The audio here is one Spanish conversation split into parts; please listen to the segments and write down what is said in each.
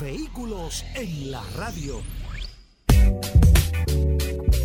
Vehículos en la radio.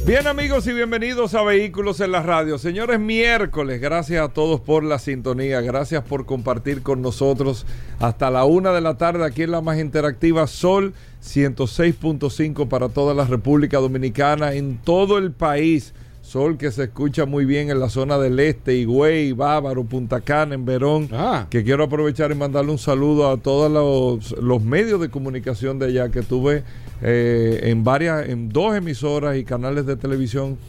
Bien amigos y bienvenidos a Vehículos en la Radio. Señores, miércoles, gracias a todos por la sintonía, gracias por compartir con nosotros hasta la una de la tarde aquí en la más interactiva Sol 106.5 para toda la República Dominicana, en todo el país. Sol que se escucha muy bien en la zona del este, Higüey, Bávaro, Punta Cana, en Verón. Ah. Que quiero aprovechar y mandarle un saludo a todos los, los medios de comunicación de allá que tuve eh, en varias, en dos emisoras y canales de televisión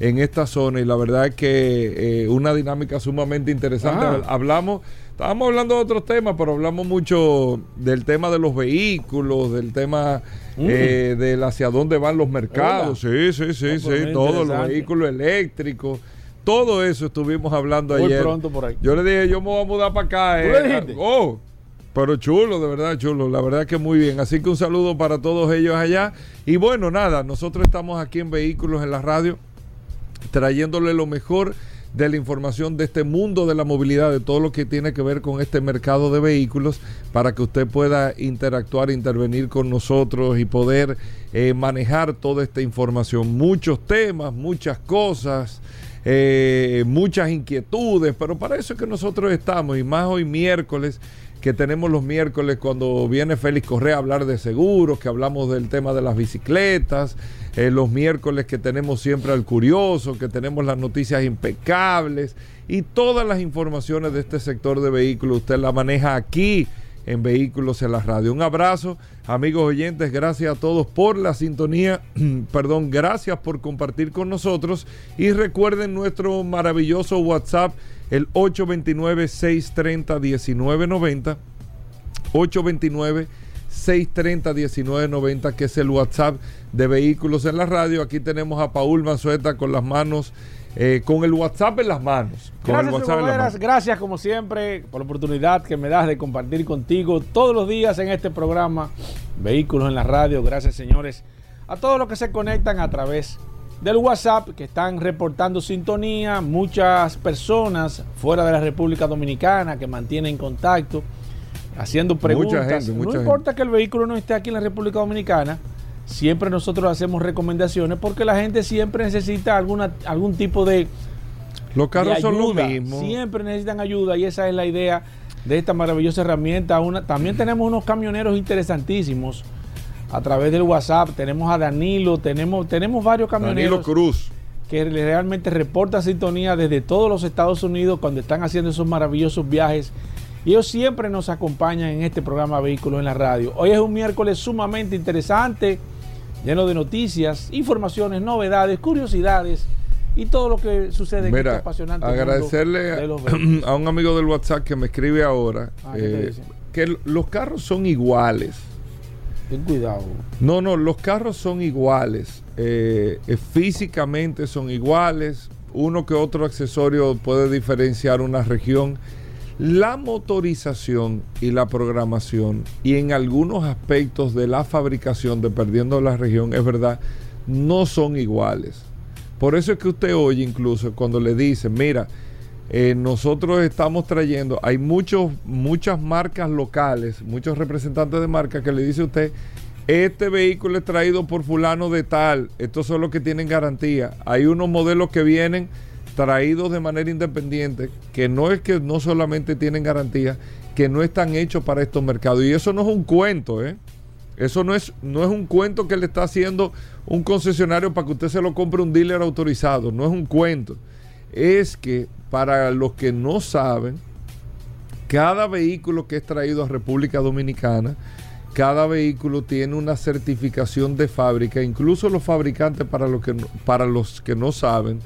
en esta zona. Y la verdad es que eh, una dinámica sumamente interesante. Ah. Hablamos, estábamos hablando de otros temas, pero hablamos mucho del tema de los vehículos, del tema eh, del hacia dónde van los mercados. Sí, sí, sí, Mm. No, sí. Todos los vehículos eléctricos. Todo eso estuvimos hablando Muy ayer. pronto por ahí. Yo le dije, yo me voy a mudar para acá. ¿Tú eh. le dijiste? Oh, pero chulo, de verdad, chulo. La verdad que muy bien. Así que un saludo para todos ellos allá. Y bueno, nada, nosotros estamos aquí en Vehículos en la Radio, trayéndole lo mejor de la información de este mundo de la movilidad, de todo lo que tiene que ver con este mercado de vehículos, para que usted pueda interactuar, intervenir con nosotros y poder eh, manejar toda esta información. Muchos temas, muchas cosas, eh, muchas inquietudes, pero para eso es que nosotros estamos, y más hoy miércoles que tenemos los miércoles cuando viene Félix Correa a hablar de seguros, que hablamos del tema de las bicicletas, eh, los miércoles que tenemos siempre al curioso, que tenemos las noticias impecables y todas las informaciones de este sector de vehículos, usted la maneja aquí en Vehículos en la Radio. Un abrazo, amigos oyentes, gracias a todos por la sintonía, perdón, gracias por compartir con nosotros y recuerden nuestro maravilloso WhatsApp, el 829-630-1990, 829-630-1990, que es el WhatsApp de Vehículos en la Radio. Aquí tenemos a Paul Manzueta con las manos, eh, con el WhatsApp en las manos. Con el Gracias, WhatsApp en las manos. Gracias como siempre por la oportunidad que me das de compartir contigo todos los días en este programa Vehículos en la Radio. Gracias, señores, a todos los que se conectan a través del WhatsApp, que están reportando sintonía, muchas personas fuera de la República Dominicana que mantienen contacto, haciendo preguntas. gente, mucha no gente. importa que el vehículo no esté aquí en la República Dominicana, siempre nosotros hacemos recomendaciones porque la gente siempre necesita alguna, algún tipo de Los carros de son lo ayuda. mismo. Siempre necesitan ayuda y esa es la idea de esta maravillosa herramienta. Una, también tenemos unos camioneros interesantísimos a través del WhatsApp. Tenemos a Danilo, tenemos, tenemos varios Danilo camioneros Cruz. que realmente reportan sintonía desde todos los Estados Unidos cuando están haciendo esos maravillosos viajes. Y ellos siempre nos acompañan en este programa Vehículos en la Radio. Hoy es un miércoles sumamente interesante, lleno de noticias, informaciones, novedades, curiosidades y todo lo que sucede en este Mira, apasionante mundo agradecerle de a, un amigo del WhatsApp que me escribe ahora Ah, ¿qué te eh, que los carros son iguales. Ten cuidado. No, no, los carros son iguales. eh, eh, físicamente son iguales. Uno que otro accesorio puede diferenciar una región. La motorización y la programación y en algunos aspectos de la fabricación, de la región, es verdad, no son iguales. Por eso es que usted oye incluso cuando le dicen, mira, eh, nosotros estamos trayendo, hay muchos, muchas marcas locales, muchos representantes de marcas que le dice a usted, este vehículo es traído por fulano de tal, estos son los que tienen garantía. Hay unos modelos que vienen traídos de manera independiente, que no es que no solamente tienen garantía, que no están hechos para estos mercados. Y eso no es un cuento, ¿eh? Eso no es, no es un cuento que le está haciendo un concesionario para que usted se lo compre un dealer autorizado. No es un cuento. Es que para los que no saben, cada vehículo que es traído a República Dominicana, cada vehículo tiene una certificación de fábrica. Incluso los fabricantes, para los que para los que no saben,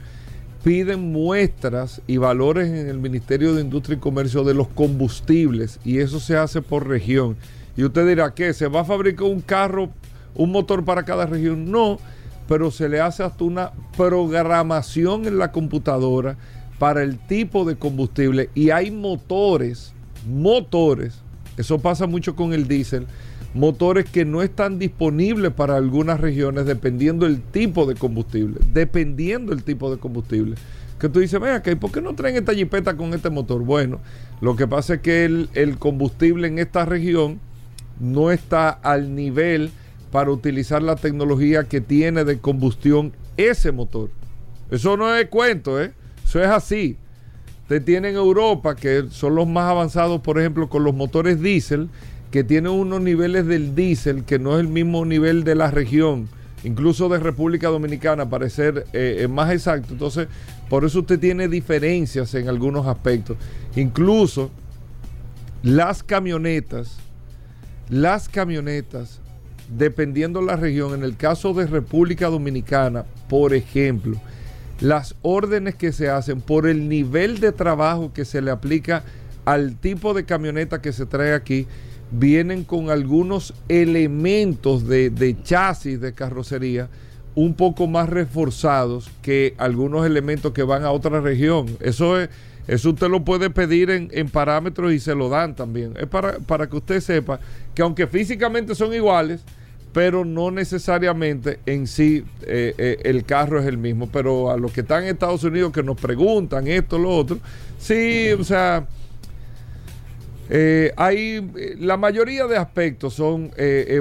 piden muestras y valores en el Ministerio de Industria y Comercio de los combustibles y eso se hace por región. Y usted dirá, ¿qué? ¿Se va a fabricar un carro, un motor para cada región? No, pero se le hace hasta una programación en la computadora para el tipo de combustible y hay motores, motores, eso pasa mucho con el diésel, motores que no están disponibles para algunas regiones dependiendo del tipo de combustible, dependiendo del tipo de combustible. Que tú dices, venga, ¿por qué no traen esta jipeta con este motor? Bueno, lo que pasa es que el, el combustible en esta región no está al nivel para utilizar la tecnología que tiene de combustión ese motor. Eso no es cuento, ¿eh? Eso es así. Usted tiene en Europa, que son los más avanzados, por ejemplo, con los motores diésel, que tienen unos niveles del diésel que no es el mismo nivel de la región, incluso de República Dominicana, para ser eh, eh, más exacto. Entonces, por eso usted tiene diferencias en algunos aspectos. Incluso las camionetas, las camionetas, dependiendo la región, en el caso de República Dominicana, por ejemplo, las órdenes que se hacen por el nivel de trabajo que se le aplica al tipo de camioneta que se trae aquí, vienen con algunos elementos de, chasis de carrocería un poco más reforzados que algunos elementos que van a otra región. Eso es, eso usted lo puede pedir en, en parámetros y se lo dan también. Es para, para que usted sepa que aunque físicamente son iguales, pero no necesariamente en sí eh, eh, el carro es el mismo. Pero a los que están en Estados Unidos que nos preguntan esto, lo otro, sí, o sea, eh, hay la mayoría de aspectos son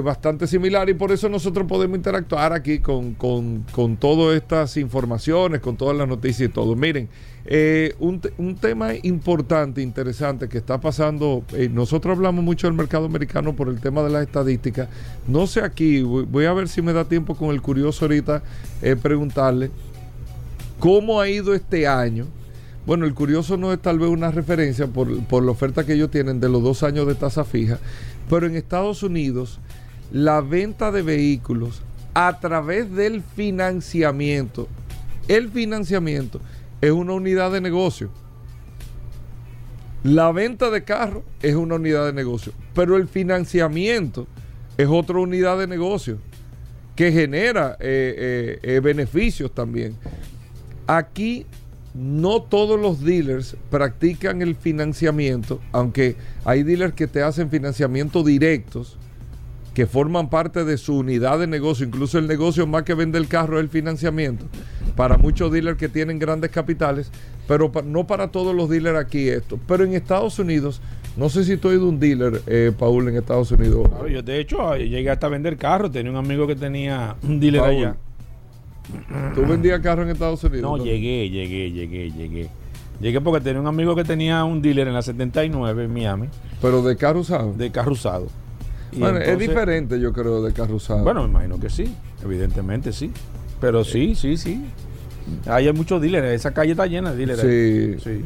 bastante similares y por eso nosotros podemos interactuar aquí con, con, con todas estas informaciones, con todas las noticias y todo. Miren. Eh, un, tema importante, interesante que está pasando, eh, nosotros hablamos mucho del mercado americano por el tema de las estadísticas. No sé aquí, voy, a ver si me da tiempo con el curioso ahorita eh, preguntarle cómo ha ido este año. Bueno, el curioso no es tal vez una referencia por, por la oferta que ellos tienen de los dos años de tasa fija, pero en Estados Unidos la venta de vehículos a través del financiamiento, el financiamiento, es una unidad de negocio. La venta de carros es una unidad de negocio, pero el financiamiento es otra unidad de negocio que genera eh, eh, eh, beneficios también. Aquí no todos los dealers practican el financiamiento, aunque hay dealers que te hacen financiamiento directos, que forman parte de su unidad de negocio, incluso el negocio más que vende el carro es el financiamiento, para muchos dealers que tienen grandes capitales, pero no para todos los dealers aquí esto. Pero en Estados Unidos, no sé si has ido un dealer, eh, Paul, en Estados Unidos. yo de hecho llegué hasta a vender carros, tenía un amigo que tenía un dealer allá. ¿Tú vendías carros en Estados Unidos? No, llegué, llegué, llegué, llegué. Llegué porque tenía un amigo que tenía un dealer en la 79 en Miami. ¿Pero de carro usado? De carro usado. Bueno, es diferente, yo creo, de carro usado. Bueno, me imagino que sí, evidentemente sí. Pero sí, sí, sí. hay muchos dealers, esa calle está llena de dealers. Sí. Sí.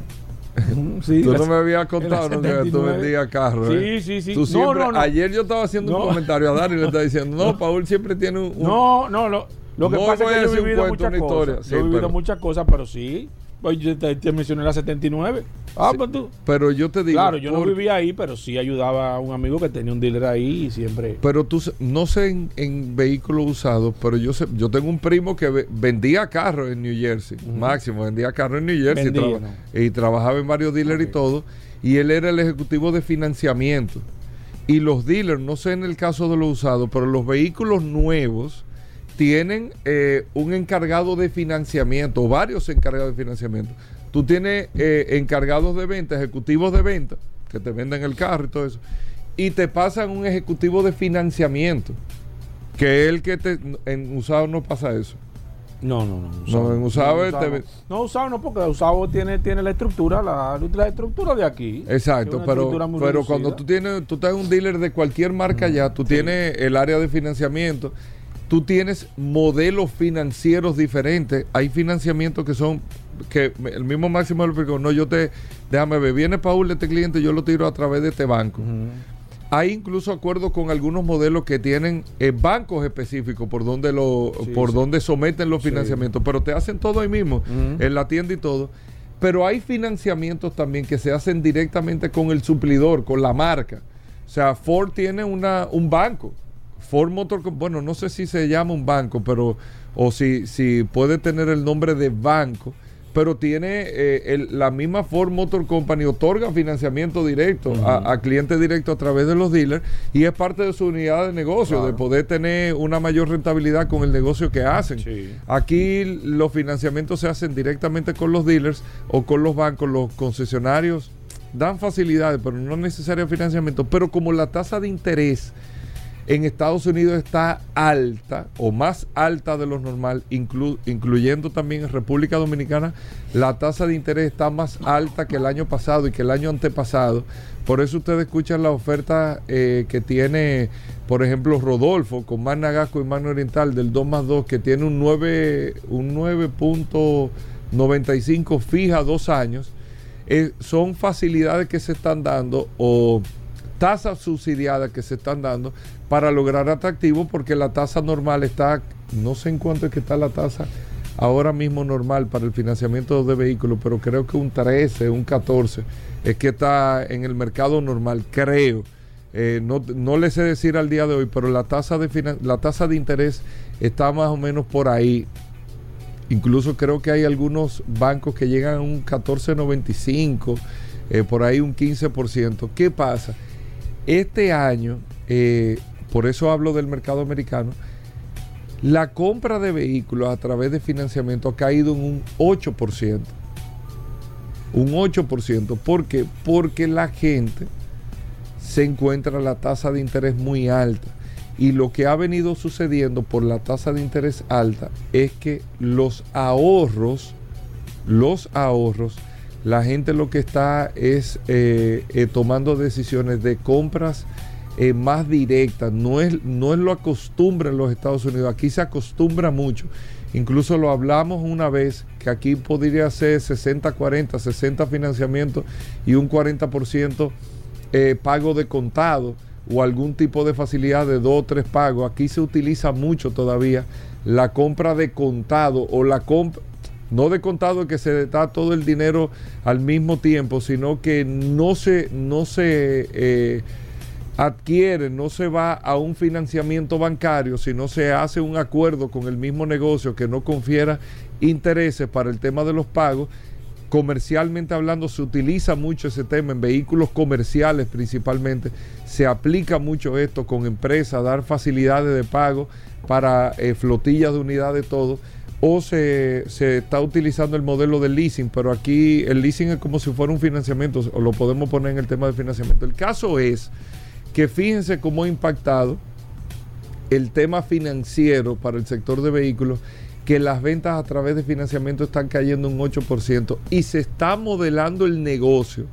sí tú no me habías contado que tú vendías carros. Sí, sí, sí. no, no, no. Ayer yo estaba haciendo un comentario a Dani y le estaba diciendo, no, Paul siempre tiene un. No, no, lo, lo que pasa es que yo he vivido muchas cosas. yo he vivido muchas cosas, pero sí. Yo te, mencioné la 79. Ah, pues tú. Pero yo te digo. Claro, yo no vivía ahí, pero sí ayudaba a un amigo que tenía un dealer ahí y siempre. Pero tú, no sé en, vehículos usados, pero yo sé, yo tengo un primo que vendía carros en New Jersey, máximo, vendía carros en New Jersey y trabajaba en varios dealers y todo. Y él era el ejecutivo de financiamiento. Y los dealers, no sé en el caso de los usados, pero los vehículos nuevos tienen eh, un encargado de financiamiento, o varios encargados de financiamiento. Tú tienes eh, encargados de venta, ejecutivos de venta, que te venden el carro y todo eso, y te pasan un ejecutivo de financiamiento, que es el que te, en usado no pasa eso. No, no, no. no, en usado, no, usado no, porque usado tiene, tiene la estructura, la, estructura de aquí. Exacto, pero, pero cuando tú tienes, tú estás un dealer de cualquier marca ya, tú tienes el área de financiamiento tú tienes modelos financieros diferentes. Hay financiamientos que son, que el mismo máximo lo explicó, no, yo te, déjame ver, viene Paul de este cliente, yo lo tiro a través de este banco. Hay incluso acuerdos con algunos modelos que tienen eh, bancos específicos por donde lo, por donde someten los financiamientos, pero te hacen todo ahí mismo, en la tienda y todo. Pero hay financiamientos también que se hacen directamente con el suplidor, con la marca. O sea, Ford tiene una, un banco. Ford Motor, bueno, no sé si se llama un banco, pero, o si, si puede tener el nombre de banco, pero tiene eh, el- la misma Ford Motor Company, otorga financiamiento directo a, a clientes directos a través de los dealers y es parte de su unidad de negocio, de poder tener una mayor rentabilidad con el negocio que hacen. Sí. Aquí los financiamientos se hacen directamente con los dealers o con los bancos, los concesionarios dan facilidades, pero no necesario financiamiento. Pero como la tasa de interés en Estados Unidos está alta o más alta de lo normal, inclu- incluyendo también en República Dominicana, la tasa de interés está más alta que el año pasado y que el año antepasado. Por eso ustedes escuchan la oferta eh, que tiene, por ejemplo, Rodolfo con Magna Gasco y Magna Oriental del 2 más 2, que tiene un 9, un 9.95 fija dos años. Eh, son facilidades que se están dando o tasas subsidiadas que se están dando para lograr atractivo porque la tasa normal está, no sé en cuánto es que está la tasa ahora mismo normal para el financiamiento de vehículos, pero creo que un 13, un 14 es que está en el mercado normal, creo. Eh, no, no le sé decir al día de hoy, pero la tasa de la tasa de interés está más o menos por ahí. Incluso creo que hay algunos bancos que llegan a un 14.95, eh, por ahí un 15%. ¿Qué pasa? Este año, eh, por eso hablo del mercado americano, la compra de vehículos a través de financiamiento ha caído en un 8%. Un 8%. ¿Por qué? Porque la gente se encuentra la tasa de interés muy alta. Y lo que ha venido sucediendo por la tasa de interés alta es que los ahorros, los ahorros, la gente lo que está es eh, eh, tomando decisiones de compras eh, más directas. No es, no es lo acostumbre en los Estados Unidos. Aquí se acostumbra mucho. Incluso lo hablamos una vez que aquí podría ser 60-40, 60 financiamientos y un 40% eh, pago de contado o algún tipo de facilidad de dos o tres pagos. Aquí se utiliza mucho todavía la compra de contado o la compra, no de contado que se da todo el dinero al mismo tiempo, sino que no se, no se eh, adquiere, no se va a un financiamiento bancario, sino se hace un acuerdo con el mismo negocio que no confiera intereses para el tema de los pagos. Comercialmente hablando se utiliza mucho ese tema en vehículos comerciales principalmente. Se aplica mucho esto con empresas dar facilidades de pago para eh, flotillas de unidades todo o se, se está utilizando el modelo de leasing pero aquí el leasing es como si fuera un financiamiento o lo podemos poner en el tema de financiamiento. El caso es que fíjense cómo ha impactado el tema financiero para el sector de vehículos que las ventas a través de financiamiento están cayendo un 8% y se está modelando el negocio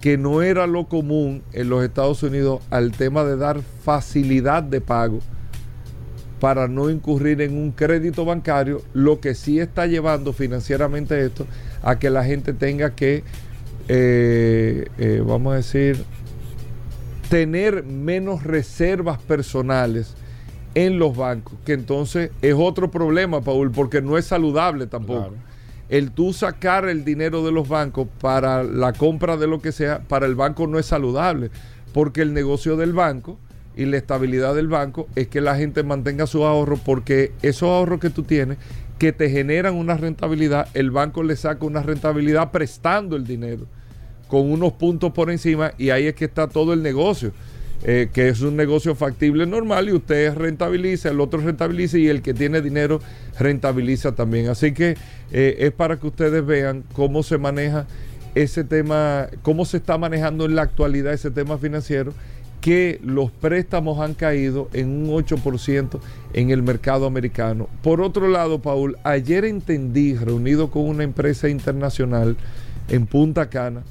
que no era lo común en los Estados Unidos al tema de dar facilidad de pago para no incurrir en un crédito bancario, lo que sí está llevando financieramente esto a que la gente tenga que, eh, eh, vamos a decir, tener menos reservas personales en los bancos, que entonces es otro problema, Paul, porque no es saludable tampoco. Claro. El tú sacar el dinero de los bancos para la compra de lo que sea, para el banco no es saludable, porque el negocio del banco y la estabilidad del banco es que la gente mantenga su ahorro, porque esos ahorros que tú tienes, que te generan una rentabilidad, el banco le saca una rentabilidad prestando el dinero con unos puntos por encima y ahí es que está todo el negocio. eh, que es un negocio factible normal y usted rentabiliza, el otro rentabiliza y el que tiene dinero rentabiliza también. Así que eh, es para que ustedes vean cómo se maneja ese tema, cómo se está manejando en la actualidad ese tema financiero, que los préstamos han caído en un 8% en el mercado americano. Por otro lado, Paul, ayer entendí, reunido con una empresa internacional en Punta Cana,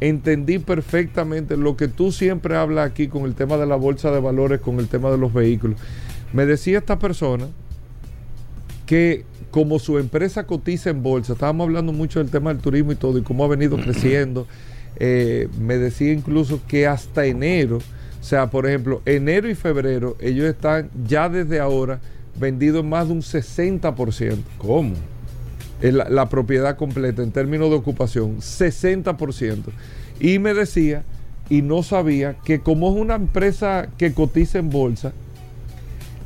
entendí perfectamente lo que tú siempre hablas aquí con el tema de la bolsa de valores, con el tema de los vehículos. Me decía esta persona que como su empresa cotiza en bolsa, estábamos hablando mucho del tema del turismo y todo, y cómo ha venido creciendo, eh, me decía incluso que hasta enero, o sea, por ejemplo, enero y febrero, ellos están ya desde ahora vendidos más de un 60%. ¿Cómo? la propiedad completa en términos de ocupación, 60%. Y me decía y no sabía que como es una empresa que cotiza en bolsa,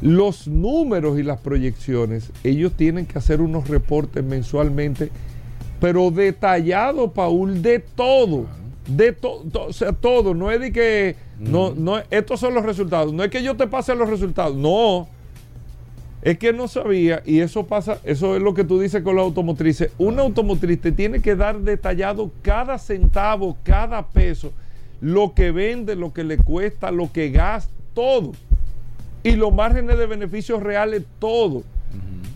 los números y las proyecciones, ellos tienen que hacer unos reportes mensualmente, pero detallados, Paul, de todo. De todo, o sea, todo. No es de que, no, no, estos son los resultados. No es que yo te pase los resultados. No. Es que no sabía, y eso pasa, eso es lo que tú dices con los automotrices. Una automotriz te tiene que dar detallado cada centavo, cada peso, lo que vende, lo que le cuesta, lo que gasta, todo. Y los márgenes de beneficios reales, todo.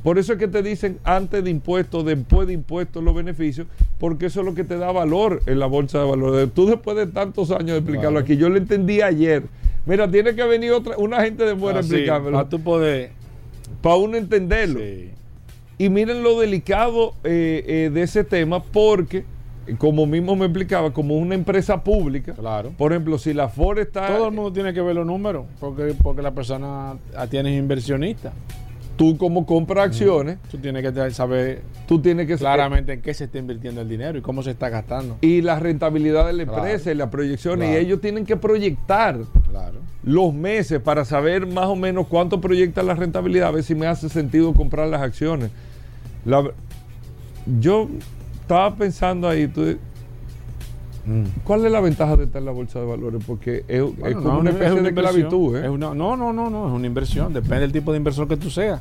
Por eso es que te dicen antes de impuestos, después de impuestos, los beneficios, porque eso es lo que te da valor en la bolsa de valores. Tú después de tantos años de explicarlo aquí, yo lo entendí ayer. Mira, tiene que venir otra, una gente de fuera a explicármelo. Para tú poder. Para uno entenderlo. Sí. Y miren lo delicado eh, eh, de ese tema, porque, como mismo me explicaba, como una empresa pública, Claro. por ejemplo, si la Ford está. Todo el mundo tiene que ver los números, porque, porque la persona ah, tiene inversionista. Tú, como compras acciones, Tú tienes que saber tú tienes que claramente en qué se está invirtiendo el dinero y cómo se está gastando. Y la rentabilidad de la Claro. empresa y las proyecciones. Claro. Y ellos tienen que proyectar Claro. los meses para saber más o menos cuánto proyecta la rentabilidad, a ver si me hace sentido comprar las acciones. La- yo estaba pensando ahí, tú- ¿cuál es la ventaja de estar en la bolsa de valores? Porque es, es Bueno, como no, una es especie de esclavitud. ¿eh? Es una- no, no, no, no, es una inversión. Depende del tipo de inversor que tú seas.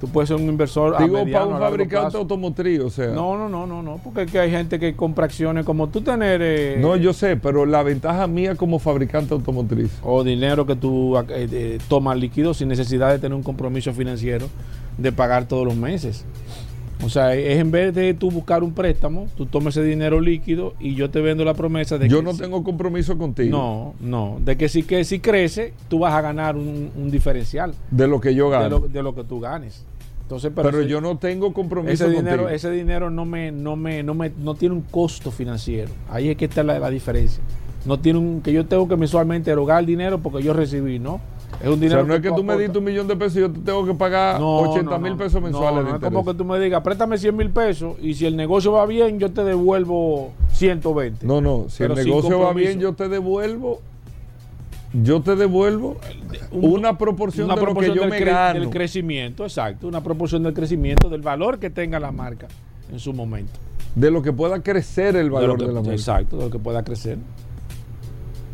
Tú puedes ser un inversor a Digo, para mediano, un a largo fabricante plazo. automotriz, o sea. No, no, no, no, no, porque es que hay gente que compra acciones como tú tener eh, No, yo sé, pero la ventaja mía como fabricante automotriz. o dinero que tú eh, eh, tomas líquido sin necesidad de tener un compromiso financiero de pagar todos los meses. O sea, es en vez de tú buscar un préstamo, tú tomas ese dinero líquido y yo te vendo la promesa de Yo que no si- tengo compromiso contigo No, no, de que si que si crece, tú vas a ganar un, un diferencial de lo que yo de gano. lo, de lo que tú ganes. Entonces, pero, pero ese- yo no tengo compromiso ese dinero, contigo. ese dinero no me, no me, no me, no tiene un costo financiero. Ahí es que está la, la diferencia. No tiene un, que yo tengo que mensualmente erogar el dinero porque yo recibí, ¿no? Es un O dinero sea, no es que tú me diste un millón de pesos y yo te tengo que pagar No, 80 no, mil no. pesos mensuales No, de no es como que tú me digas, préstame 100 mil pesos y si el negocio va bien, yo te devuelvo 120. No, no, si Pero el negocio va bien, yo te devuelvo, yo te devuelvo Un- una proporción una de lo proporción que yo del, me cre- gano. del crecimiento, exacto. Una proporción del crecimiento, del valor que tenga la marca en su momento. de lo que pueda crecer el De valor que- de, la marca. Exacto, de lo que pueda crecer.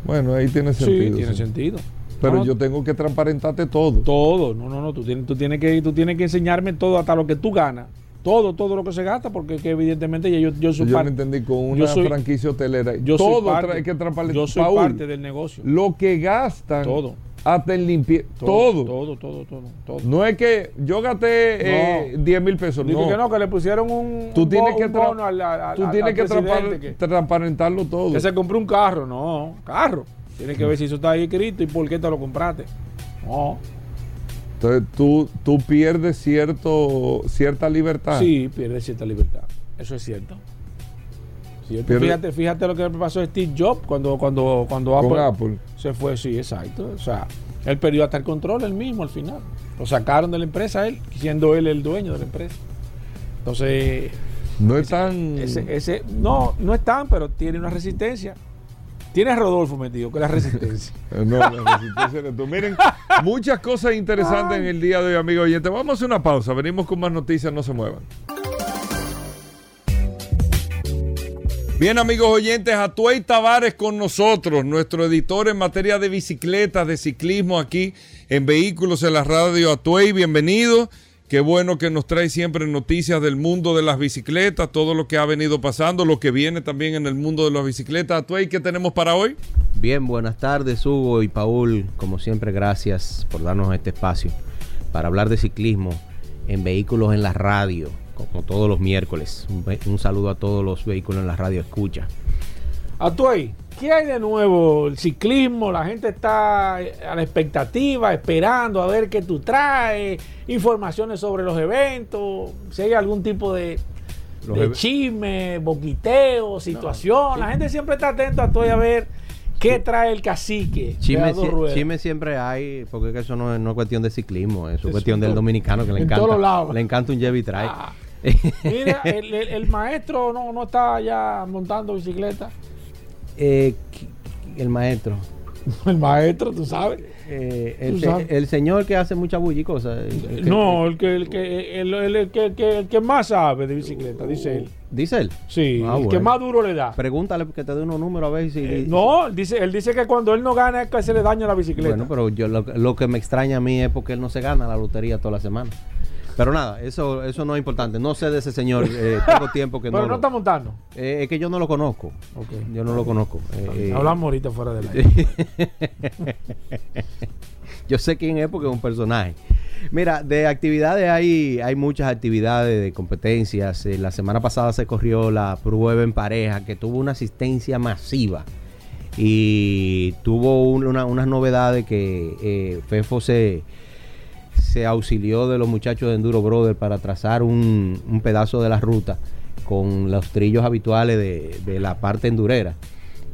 Bueno, ahí tiene sentido. sí, tiene sí. sentido. Pero No, yo tengo que transparentarte todo. Todo, no, no, no, tú tienes, tú tienes que, tú tienes que enseñarme todo, hasta lo que tú ganas. Todo, todo lo que se gasta, porque que evidentemente yo, yo soy yo parte, entendí con yo una soy- franquicia hotelera. yo soy todo parte- trae que transparentar. yo soy Paul, parte del negocio. Lo que gastan, Todo. hasta en limpieza, todo. Todo, todo, todo, todo. No es que yo gasté eh, No. 10 mil pesos. Digo No. que no, que le pusieron un, Tú un tienes bo- que, un tra- bono al, al- tú al- tienes al que presidente trapar- que, transparentarlo todo. que se compró un carro. No, carro. Tienes que ver si eso está ahí escrito y por qué te lo compraste. No. Entonces tú, tú pierdes cierto, cierta libertad. Sí, pierde cierta libertad. Eso es cierto. Cierto. Fíjate, fíjate lo que pasó a Steve Jobs cuando, cuando, cuando Apple, Apple. se fue. Sí, exacto. O sea, él perdió hasta el control él mismo al final. Lo sacaron de la empresa él, siendo él el dueño de la empresa. Entonces, No es tan. ese, ese, no, no es tan, pero tiene una resistencia. Tiene a Rodolfo metido, que la resistencia. No, la resistencia eres tú. Miren, muchas cosas interesantes en el día de hoy, amigos oyentes. Vamos a hacer una pausa. Venimos con más noticias, no se muevan. Bien, amigos oyentes, Atuey Tavares con nosotros, nuestro editor en materia de bicicletas, de ciclismo aquí en Vehículos en la Radio Atuey. Bienvenido. Qué bueno que nos trae siempre noticias del mundo de las bicicletas, todo lo que ha venido pasando, lo que viene también en el mundo de las bicicletas. Atuey, ¿qué tenemos para hoy? Bien, buenas tardes Hugo y Paul. Como siempre, gracias por darnos este espacio para hablar de ciclismo en vehículos en la radio, como todos los miércoles. Un, saludo a todos los vehículos en la radio escucha. Atuey, ¿qué hay de nuevo? El ciclismo, la gente está a la expectativa, esperando a ver qué tú traes, informaciones sobre los eventos, si hay algún tipo de, de chisme, boquiteo, situación. La gente siempre está atenta a Atuey a ver qué trae el cacique. Chisme, chisme siempre hay, porque es que eso no es, no es cuestión de ciclismo, es Eso cuestión del todo- dominicano que le en encanta. todos lados. Le encanta un Chevy Trail. Ah. Mira, el, el- el maestro no, no está ya montando bicicleta. Eh, El maestro. El maestro, tú sabes. Eh, el, sabes. el señor que hace mucha bulla y cosas. eh, que- No, el que, el, que, el, el- el que, el que- el que más sabe de bicicleta, dice él. Dice él. Sí, Ah, el que más duro le da. Pregúntale que te dé unos números a ver si. Eh, no, dice, él dice que cuando él no gana es que se le daña la bicicleta. Bueno, pero yo lo, lo que me extraña a mí es porque él no se gana la lotería toda la semana. Pero nada, eso eso no es importante. No sé de ese señor. eh, tengo tiempo que Pero no. no lo- está montando. Eh, es que yo no lo conozco. Yo no lo conozco. Eh, eh, Hablamos ahorita fuera del aire. Yo sé quién es porque es un personaje. Mira, de actividades hay, hay muchas actividades de competencias. Eh, la semana pasada se corrió la prueba en pareja que tuvo una asistencia masiva y tuvo un- una- unas novedades que eh, FEFO se, se auxilió de los muchachos de Enduro Brother para trazar un, un pedazo de la ruta con los trillos habituales de, de la parte endurera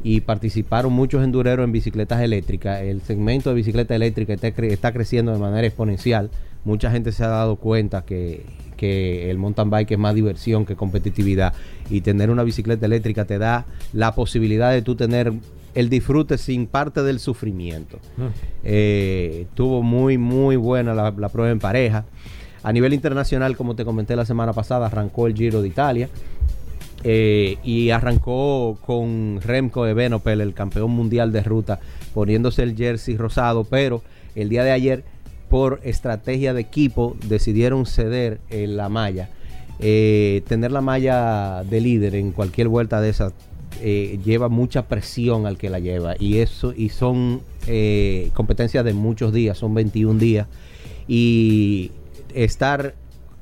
y participaron muchos endureros en bicicletas eléctricas. El segmento de bicicleta eléctrica está, cre- está creciendo de manera exponencial. Mucha gente se ha dado cuenta que, que el mountain bike es más diversión que competitividad y tener una bicicleta eléctrica te da la posibilidad de tú tener el disfrute sin parte del sufrimiento. Eh, tuvo muy, muy buena la, la prueba en pareja. A nivel internacional, como te comenté la semana pasada, arrancó el Giro de Italia. eh, y arrancó con Remco Evenepoel, el campeón mundial de ruta, poniéndose el jersey rosado, pero el día de ayer, por estrategia de equipo, decidieron ceder eh, la malla. Eh, tener la malla de líder en cualquier vuelta de esas eh, lleva mucha presión al que la lleva. Y eso y son eh, competencias de muchos días, son 21 días. Y estar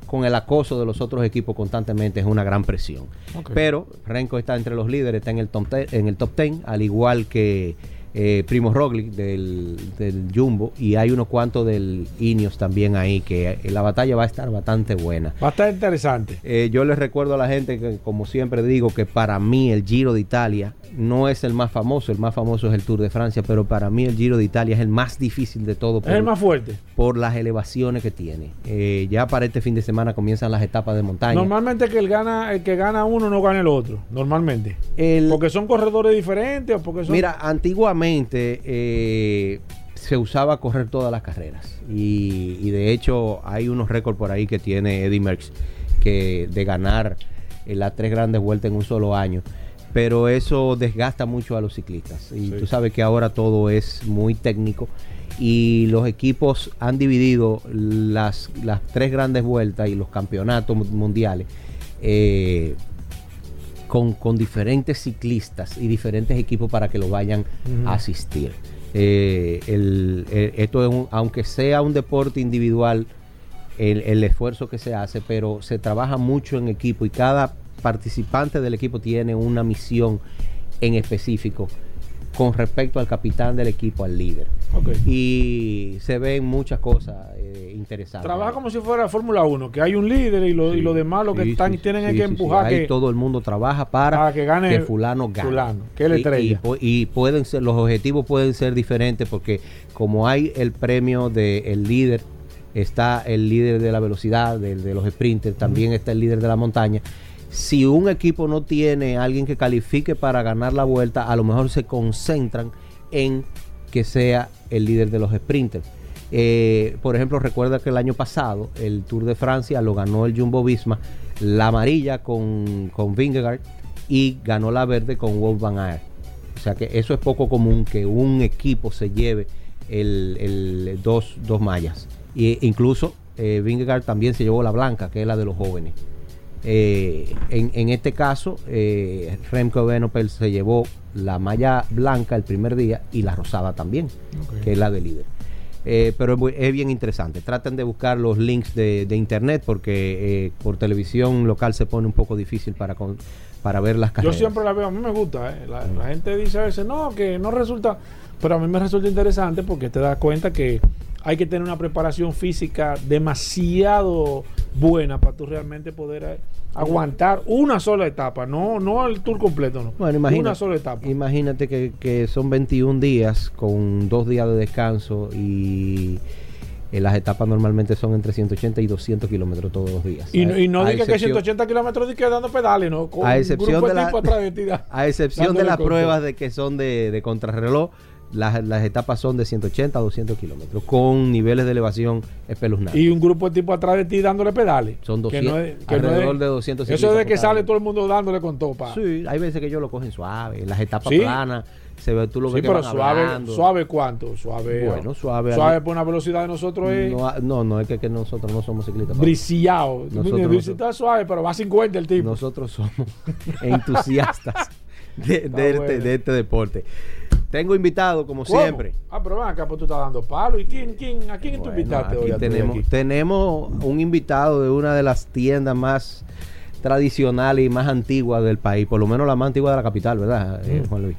con el acoso de los otros equipos constantemente es una gran presión. Pero Renko está entre los líderes, está en el top 10, en el top 10 al igual que eh, Primo Roglic del, del Jumbo y hay unos cuantos del Ineos también ahí que eh, la batalla va a estar bastante buena. Va a estar interesante. Eh, yo les recuerdo a la gente que, como siempre digo, que para mí el Giro de Italia no es el más famoso, el más famoso es el Tour de Francia, pero para mí el Giro de Italia es el más difícil de todo Es el más fuerte. por las elevaciones que tiene. Eh, ya para este fin de semana comienzan las etapas de montaña. Normalmente que el gana, el que gana uno no gana el otro. Normalmente. El- Porque son corredores diferentes o porque son. Mira, antiguamente eh, se usaba correr todas las carreras y, y de hecho hay unos récords por ahí que tiene Eddie Merckx que de ganar eh, las tres grandes vueltas en un solo año. Pero eso desgasta mucho a los ciclistas. Y Sí. tú sabes que ahora todo es muy técnico. Y los equipos han dividido las, las tres grandes vueltas y los campeonatos mu- mundiales eh, con, con diferentes ciclistas y diferentes equipos para que lo vayan a asistir. Eh, el- el- esto es un- aunque sea un deporte individual, el, el esfuerzo que se hace, pero se trabaja mucho en equipo y cada participante del equipo tiene una misión en específico con respecto al capitán del equipo, al líder. Y se ven muchas cosas eh, interesantes. Trabaja como si fuera Fórmula 1, que hay un líder y lo, y lo demás lo que Sí, están sí, tienen que empujar Ahí que todo el mundo trabaja para, para que gane fulano gane. fulano, que la Y- pueden ser, los objetivos pueden ser diferentes porque como hay el premio del líder, está el líder de la velocidad, de, los sprinters, también está el líder de la montaña. Si un equipo no tiene alguien que califique para ganar la vuelta, a lo mejor se concentran en que sea el líder de los sprinters. Eh, por ejemplo, recuerda que el año pasado el Tour de Francia lo ganó el Jumbo Visma, la amarilla con, con Vingegaard y ganó la verde con Wolf Van Aert. O sea que eso es poco común que un equipo se lleve el, el dos, dos mallas. Y incluso eh, Vingegaard también se llevó la blanca, que es la de los jóvenes. Eh, en, en este caso, eh, Remco Evenepoel se llevó la malla blanca el primer día y la rosada también, que es la de líder. Eh, pero es, bien interesante. Traten de buscar los links de, de internet porque eh, por televisión local se pone un poco difícil para, con- para ver las Yo carreras. siempre la veo, a mí me gusta. ¿eh? La, la gente dice a veces, no, que no resulta, pero a mí me resulta interesante porque te das cuenta que hay que tener una preparación física demasiado buena para tú realmente poder eh, aguantar una sola etapa, no, no el tour completo, no. Bueno, imagina- una sola etapa. Imagínate que, que son 21 días con dos días de descanso y eh, las etapas normalmente son entre 180 y 200 kilómetros todos los días. Y, no- y no diga que excepción- 180 kilómetros que dando pedales, ¿no? Con A excepción de la- de ti, A excepción de las pruebas de que son de, de contrarreloj, las, las etapas son de 180 a 200 kilómetros, con niveles de elevación espeluznantes. Y un grupo de tipo atrás de ti dándole pedales. Son Que 200, es- que alrededor es- de 200 Eso de que sale todo el mundo dándole con topa. Sí, Sí, hay veces que ellos lo cogen suave, las etapas Sí. planas, se ve, tú lo ves que pero suave, hablando. suave cuánto, suave. Bueno, suave. Suave por una velocidad de nosotros es No, no, no, es que, que nosotros no somos ciclistas. briciado. Briciado suave, pero va a 50 el tipo. Nosotros somos entusiastas de, de este, de este deporte. Tengo invitado, como ¿Cómo? siempre. Ah, pero ven acá, pues tú estás dando palo. ¿Y quién, quién, a quién tú Bueno, invitaste aquí hoy? tenemos, aquí? tenemos un invitado de una de las tiendas más tradicionales y más antiguas del país, por lo menos la más antigua de la capital, ¿verdad, eh, Mm. Juan Luis?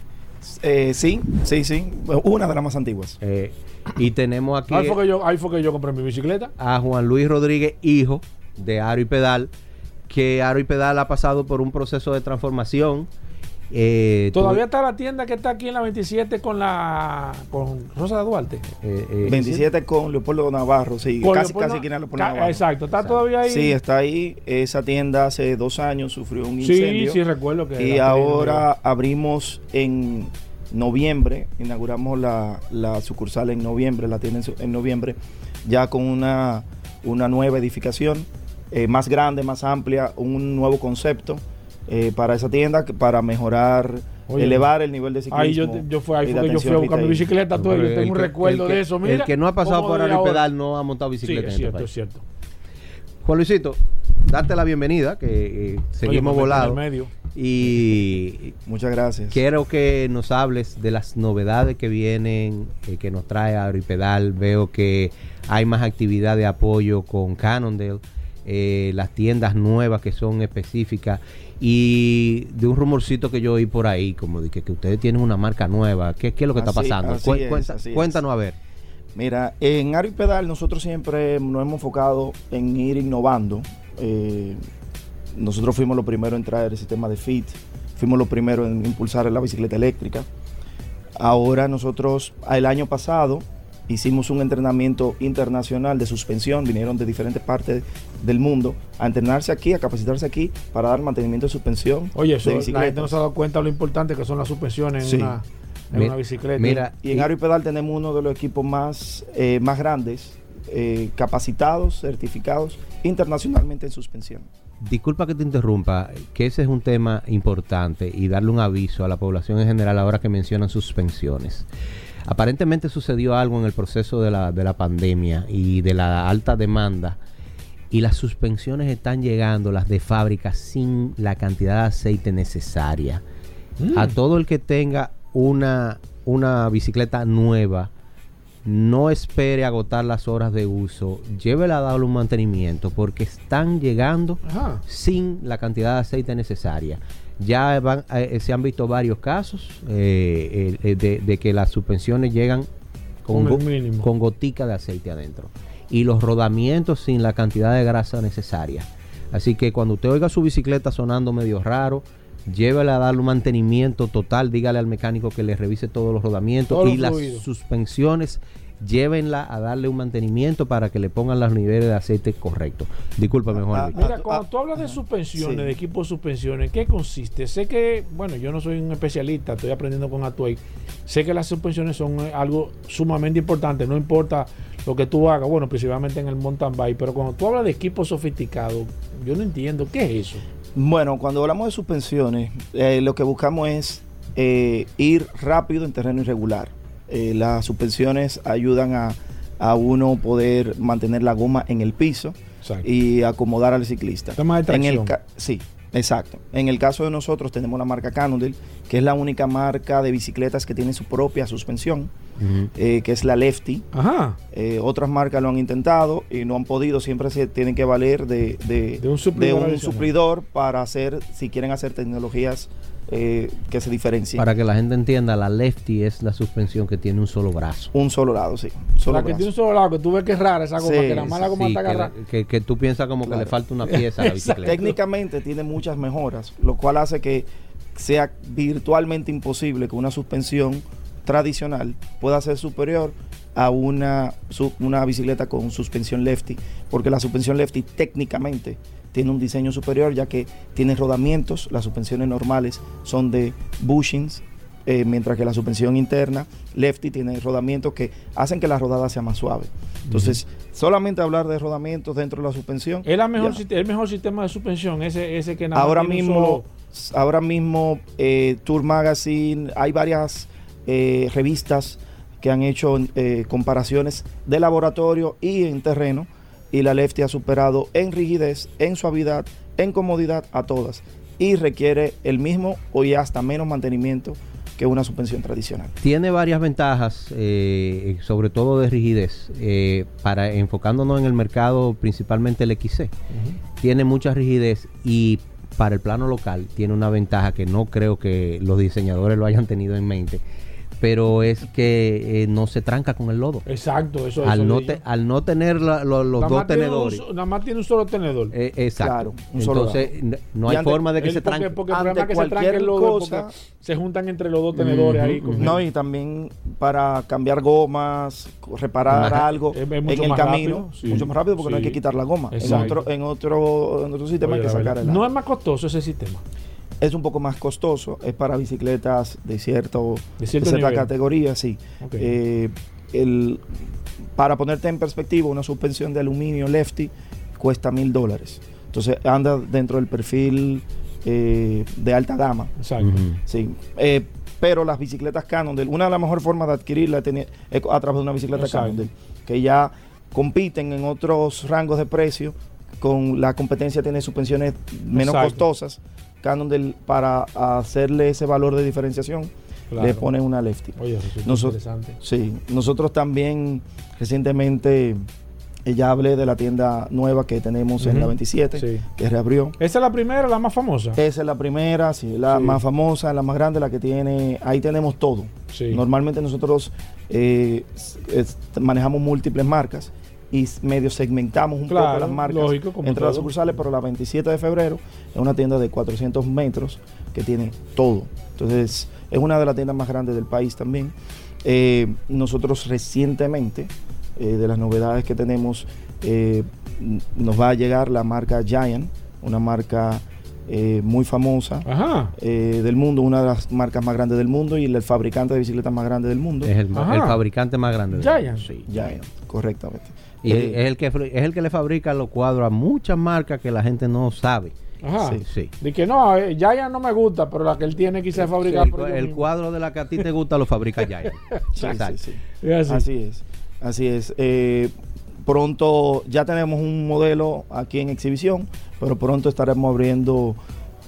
Eh, sí, sí, sí. Una de las más antiguas. Eh, y tenemos aquí Ahí fue, que yo, ahí fue que yo compré mi bicicleta. a Juan Luis Rodríguez, hijo de Aro y Pedal, que Aro y Pedal ha pasado por un proceso de transformación. Eh, Todavía está la tienda que está aquí en la 27 con la con Rosa de Duarte. eh, eh, 27 con Leopoldo Navarro, sí. Con casi, Leopoldo- casi esquina de Leopoldo Ca- Navarro. Exacto, está todavía ahí. Sí, está ahí. Esa tienda hace dos años sufrió un sí, incendio. sí, recuerdo que. y ahora abrimos en noviembre, inauguramos la, la sucursal en noviembre, la tienda en, en noviembre, ya con una, una nueva edificación, eh, más grande, más amplia, un nuevo concepto eh, para esa tienda, para mejorar, Oye, elevar el nivel de ciclismo. Ahí yo, yo ahí fue que yo fui a buscar mi bicicleta. Tú, yo el tengo un que- recuerdo el que- de eso. Mira, el que no ha pasado por ahora. Pedal no ha montado Sí, bicicleta es este cierto, país. es cierto. Juan Luisito, darte la bienvenida, que eh, seguimos el volados. medio. Y Muchas gracias. quiero que nos hables de las novedades que vienen, eh, que nos trae Auripedal. Veo que hay más actividad de apoyo con Cannondale, eh, las tiendas nuevas que son específicas y de un rumorcito que yo oí por ahí, como de que, que ustedes tienen una marca nueva. ¿Qué, qué es lo que está pasando? es, cuenta- es. cuéntanos a ver. Mira, en Aro y Pedal nosotros siempre nos hemos enfocado en ir innovando. Eh, nosotros fuimos los primeros en traer el sistema de FIT, fuimos los primeros en impulsar la bicicleta eléctrica. Ahora nosotros, el año pasado, hicimos un entrenamiento internacional de suspensión, vinieron de diferentes partes del mundo a entrenarse aquí, a capacitarse aquí para dar mantenimiento de suspensión Oye, eso, de la gente no se ha dado cuenta de lo importante que son las suspensiones en, Sí. una, en una bicicleta. Mira, Y en Aro y Pedal tenemos uno de los equipos más, eh, más grandes, eh, capacitados, certificados internacionalmente en suspensión. Disculpa que te interrumpa, que ese es un tema importante y darle un aviso a la población en general ahora que mencionan suspensiones. Aparentemente sucedió algo en el proceso de la, de la pandemia y de la alta demanda y las suspensiones están llegando, las de fábrica, sin la cantidad de aceite necesaria. A todo el que tenga una, una bicicleta nueva, no espere agotar las horas de uso, llévela a darle un mantenimiento porque están llegando Ajá. sin la cantidad de aceite necesaria. Ya van, eh, se han visto varios casos eh, eh, de, de que las suspensiones llegan con, go- gotica de aceite adentro. Y los rodamientos sin la cantidad de grasa necesaria. Así que cuando usted oiga su bicicleta sonando medio raro, llévela a darle un mantenimiento total, dígale al mecánico que le revise todos los rodamientos Todos y los las suspensiones llévenla a darle un mantenimiento para que le pongan los niveles de aceite correctos. Discúlpame, Juan Ah, Luis. Mira, Ah, cuando ah, tú hablas de suspensiones, Sí. de equipo de suspensiones, ¿qué consiste? Sé que, bueno, yo no soy un especialista, estoy aprendiendo con Atuay. Sé que las suspensiones son eh, algo sumamente importante, no importa lo que tú hagas, bueno, principalmente en el mountain bike, pero cuando tú hablas de equipo sofisticado, yo no entiendo, ¿qué es eso? Bueno, cuando hablamos de suspensiones, eh, lo que buscamos es eh, ir rápido en terreno irregular. Eh, las suspensiones ayudan a, a uno poder mantener la goma en el piso Exacto. y acomodar al ciclista. Tema de En el sí, exacto. En el caso de nosotros tenemos la marca Cannondale, que es la única marca de bicicletas que tiene su propia suspensión, eh, que es la Lefty. Ajá. Eh, otras marcas lo han intentado y no han podido, siempre se tienen que valer de, de- De un suplidor de un suplidor para hacer, si quieren hacer tecnologías eh, que se diferencien. Para que la gente entienda, la lefty es la suspensión que tiene un solo brazo. Un solo lado, sí. Solo la que brazo. tiene un solo lado, que tú ves que es rara esa goma, Sí, que la mala goma Sí, está que, agarrada. que- que tú piensas como que le falta una pieza a la bicicleta. Técnicamente tiene muchas mejoras, lo cual hace que sea virtualmente imposible que una suspensión tradicional pueda ser superior a una, una bicicleta con suspensión lefty, porque la suspensión lefty técnicamente tiene un diseño superior ya que tiene rodamientos, las suspensiones normales son de bushings, eh, mientras que la suspensión interna lefty tiene rodamientos que hacen que la rodada sea más suave. Entonces, solamente hablar de rodamientos dentro de la suspensión. Es la mejor, el mejor sistema de suspensión, ese, ese que nada Ahora mismo, solo- ahora mismo eh, Tour Magazine, hay varias eh, revistas que han hecho eh, comparaciones de laboratorio y en terreno y la Lefty ha superado en rigidez, en suavidad, en comodidad a todas y requiere el mismo o y hasta menos mantenimiento que una suspensión tradicional. Tiene varias ventajas, eh, sobre todo de rigidez, eh, para enfocándonos en el mercado, principalmente el XC. Tiene mucha rigidez y para el plano local tiene una ventaja que no creo que los diseñadores lo hayan tenido en mente, pero es que eh, no se tranca con el lodo. Exacto, eso eso Al no, te- al no tener la- lo- los Nada dos un tenedores. nada más tiene un solo tenedor. eh, exacto. Claro, un solo Entonces, no hay ante- forma de que El- se porque, tranque. porque el Ante problema es que se dos cosa- porque se juntan entre los dos tenedores ahí. Con- No, y también para cambiar gomas, reparar Ajá. algo Es- es en el camino, rápido, sí. mucho más rápido porque no hay que quitar la goma. En Exacto. otro, en otro, en otro sistema Oye, hay que sacar el No es más costoso ese sistema. Es un poco más costoso, es para bicicletas de cierto De cierto cierta nivel. categoría, sí. Eh, el, para ponerte en perspectiva, una suspensión de aluminio lefty cuesta mil dólares. Entonces anda dentro del perfil eh, de alta gama. Exacto. Sí. Eh, pero las bicicletas Cannondale, una de las mejores formas de adquirirla es, a través de una bicicleta Exacto. Cannondale, que ya compiten en otros rangos de precio. Con la competencia tiene suspensiones menos Exacto. costosas. Cannondale, para hacerle ese valor de diferenciación, Claro. le pone una lefty. Oye, Noso- interesante. Sí, nosotros también recientemente eh, ya hablé de la tienda nueva que tenemos en la 27, Sí. que reabrió. Esa es la primera, la más famosa. Esa es la primera, sí, la Sí. más famosa, la más grande, la que tiene, ahí tenemos todo. Sí. Normalmente nosotros eh, es- manejamos múltiples marcas y medio segmentamos un Claro, poco las marcas lógico, como entre las sucursales, pero la 27 de febrero es una tienda de 400 metros que tiene todo. Entonces es una de las tiendas más grandes del país también. Eh, nosotros recientemente, eh, de las novedades que tenemos, eh, nos va a llegar la marca Giant, una marca eh, muy famosa Ajá. eh, del mundo, una de las marcas más grandes del mundo y el fabricante de bicicletas más grande del mundo. Es el, fabricante más grande. del Giant. mundo, sí. Giant, correctamente. Y es, el que, es el que le fabrica los cuadros a muchas marcas que la gente no sabe. Ajá. Sí. Sí. De que no, eh, ya ya no me gusta, pero la que él tiene quizás es fabricada el, el cuadro de la que a ti te gusta lo fabrica Giant. sí, Exacto. sí, sí. Es así. Así es, así es. Eh, pronto ya tenemos un modelo aquí en exhibición, pero pronto estaremos abriendo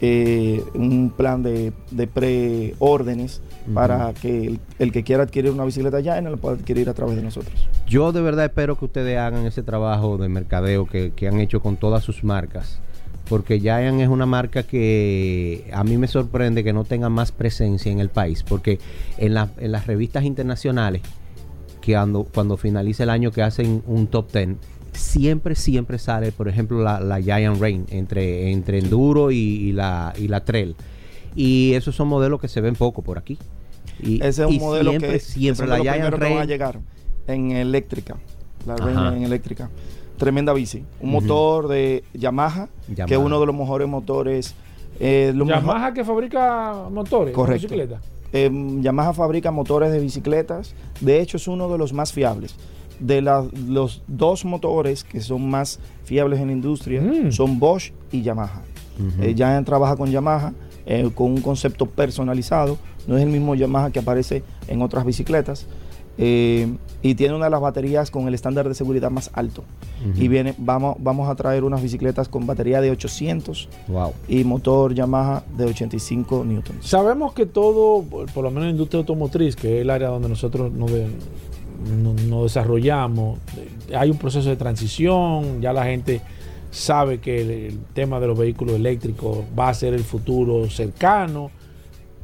eh, un plan de, de preórdenes para que el, el que quiera adquirir una bicicleta Giant la pueda adquirir a través de nosotros. Yo de verdad espero que ustedes hagan ese trabajo de mercadeo que, que han hecho con todas sus marcas. Porque Giant es una marca que a mí me sorprende que no tenga más presencia en el país. Porque en, la- en las revistas internacionales, que cuando, cuando finaliza el año que hacen un top 10, siempre, siempre sale, por ejemplo, la, la Giant Rain entre, entre Enduro y, y la, y la Trail. Y esos son modelos que se ven poco por aquí. Y, Ese es un y modelo siempre, que siempre es la Giant primeros que van a llegar en eléctrica. La Ajá. Rain en eléctrica. Tremenda bici. Un motor de Yamaha, que es uno de los mejores motores. eh, los Yamaha que fabrica motores, Correcto. bicicletas. Eh, Yamaha fabrica motores de bicicletas. De hecho, es uno de los más fiables. De la- los dos motores que son más fiables en la industria Mm. son Bosch y Yamaha. Eh, Giant trabaja con Yamaha eh, con un concepto personalizado. No es el mismo Yamaha que aparece en otras bicicletas. Eh, y tiene una de las baterías con el estándar de seguridad más alto. Y viene, vamos, vamos a traer unas bicicletas con batería de 800 Wow. y motor Yamaha de 85 newtons. Sabemos que todo, por lo menos en la industria automotriz, que es el área donde nosotros nos, de- nos desarrollamos, eh, hay un proceso de transición, ya la gente sabe que el, el tema de los vehículos eléctricos va a ser el futuro cercano.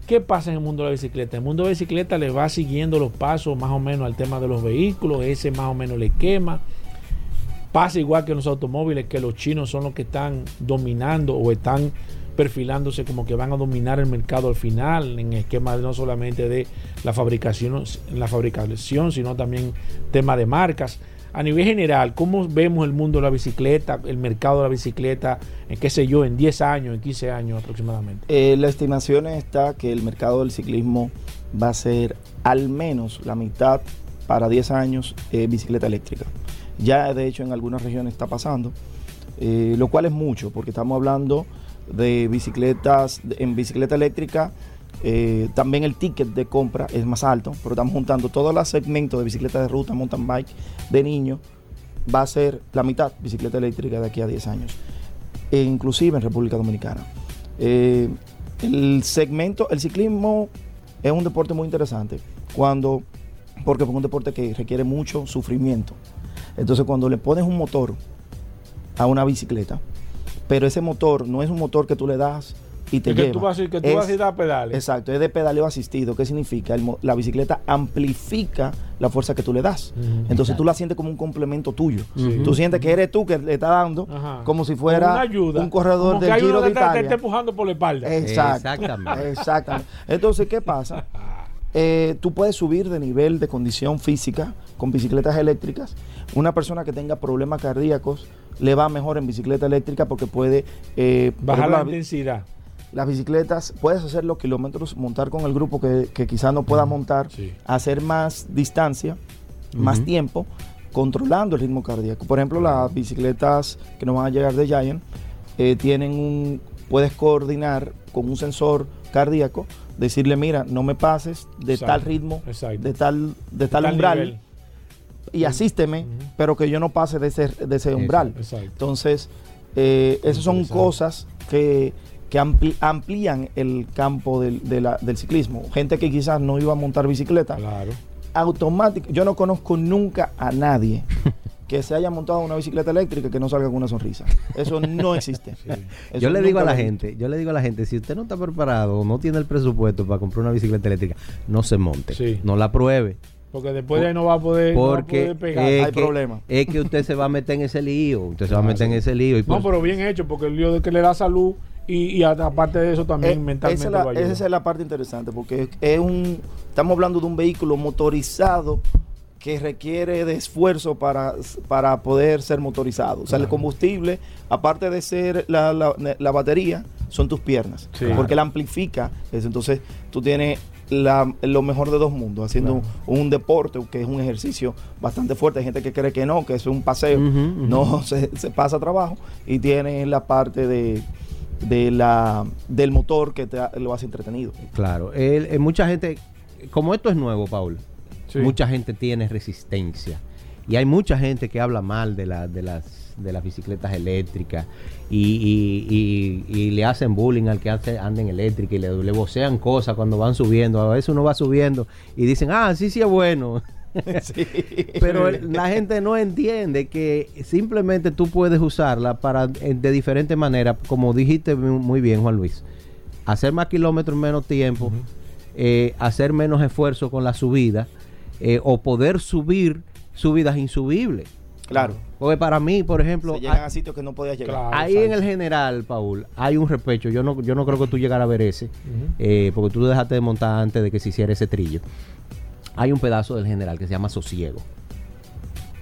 ¿Qué pasa en el mundo de la bicicleta? El mundo de la bicicleta le va siguiendo los pasos más o menos al tema de los vehículos, ese más o menos le quema. Pasa igual que en los automóviles, que los chinos son los que están dominando o están perfilándose como que van a dominar el mercado al final en esquema no solamente de la fabricación, la fabricación, sino también tema de marcas. A nivel general, ¿cómo vemos el mundo de la bicicleta, el mercado de la bicicleta, en qué sé yo, en 10 años, en 15 años aproximadamente? Eh, la estimación está que el mercado del ciclismo va a ser al menos la mitad para 10 años eh, bicicleta eléctrica. Ya de hecho en algunas regiones está pasando, eh, lo cual es mucho, porque estamos hablando de bicicletas, en bicicleta eléctrica, eh, también el ticket de compra es más alto, pero estamos juntando todos los segmentos de bicicleta de ruta, mountain bike, de niños, va a ser la mitad bicicleta eléctrica de aquí a 10 años, e inclusive en República Dominicana. Eh, el segmento, el ciclismo es un deporte muy interesante, cuando, porque es un deporte que requiere mucho sufrimiento. Entonces cuando le pones un motor a una bicicleta, pero ese motor no es un motor que tú le das y te Es que lleva. tú vas, a- que tú Es- vas a ir a pedales. Exacto, es de pedaleo asistido. ¿Qué significa? El la bicicleta amplifica la fuerza que tú le das. Entonces tú la sientes como un complemento tuyo. Sí. Tú sientes que eres tú que le está dando Ajá. como si fuera Una ayuda. un corredor del Giro de que te- te Italia. está empujando por la espalda. Exacto. Exactamente. Exactamente. Entonces, ¿qué pasa? Eh, tú puedes subir de nivel de condición física con bicicletas eléctricas. Una persona que tenga problemas cardíacos le va mejor en bicicleta eléctrica porque puede eh, Bajar ejemplo, la intensidad. Las bicicletas, puedes hacer los kilómetros, montar con el grupo que, que quizás no pueda montar, Sí. hacer más distancia, más tiempo, controlando el ritmo cardíaco. Por ejemplo, las bicicletas que nos van a llegar de Giant eh, tienen un, puedes coordinar con un sensor cardíaco, decirle, mira, no me pases de Exacto, tal ritmo, exacto. de tal, de tal Tal umbral, nivel. y asísteme, pero que yo no pase de ese, de ese umbral. Exacto. Entonces, eh, esas son cosas que, que ampli- amplían el campo del, de la- del ciclismo. Gente que quizás no iba a montar bicicleta, Claro. automático. Yo no conozco nunca a nadie que se haya montado una bicicleta eléctrica que no salga con una sonrisa. Eso no existe. Eso Yo le digo a la gente, yo le digo a la gente, si usted no está preparado o no tiene el presupuesto para comprar una bicicleta eléctrica, no se monte, Sí. no la pruebe. Porque después de ahí no va a poder, no va a Porque poder pegar. es Hay que, problema. es que usted se va a meter en ese lío, usted se va a meter en ese lío. Y No, por- pero bien hecho, porque el lío de que le da salud y, y aparte de eso también Eh, mentalmente esa, es la, lo esa es la parte interesante porque es un estamos hablando de un vehículo motorizado que requiere de esfuerzo para, para poder ser motorizado. O sea, el combustible, aparte de ser la, la- la batería, son tus piernas. Sí. Porque la amplifica eso. Entonces, tú tienes la- lo mejor de dos mundos, haciendo Claro. un, un deporte que es un ejercicio bastante fuerte. Hay gente que cree que no, que es un paseo. No, se, se pasa trabajo y tiene la parte de, de la, del motor que te lo hace entretenido. Claro, el- eh, mucha gente, como esto es nuevo, Paul, Sí. mucha gente tiene resistencia. Y hay mucha gente que habla mal de, la- de, las, de las bicicletas eléctricas y, y- y- y le hacen bullying al que hace, anda en eléctrica y le, le vocean cosas cuando van subiendo. A veces uno va subiendo y dicen, ah, sí, sí es bueno. Pero la gente no entiende que simplemente tú puedes usarla para eh, de diferentes maneras, como dijiste mu- muy bien, Juan Luis. Hacer más kilómetros en menos tiempo, eh, hacer menos esfuerzo con la subida, eh, o poder subir subidas insubibles. Claro. Porque para mí, por ejemplo, Se llegan a- a sitios que no podías llegar. Claro. ahí en el general, Paul, hay un repecho. Yo no, yo no creo que tú llegaras a ver ese, eh, porque tú lo dejaste de montar antes de que se hiciera ese trillo. Hay un pedazo del general que se llama Sosiego.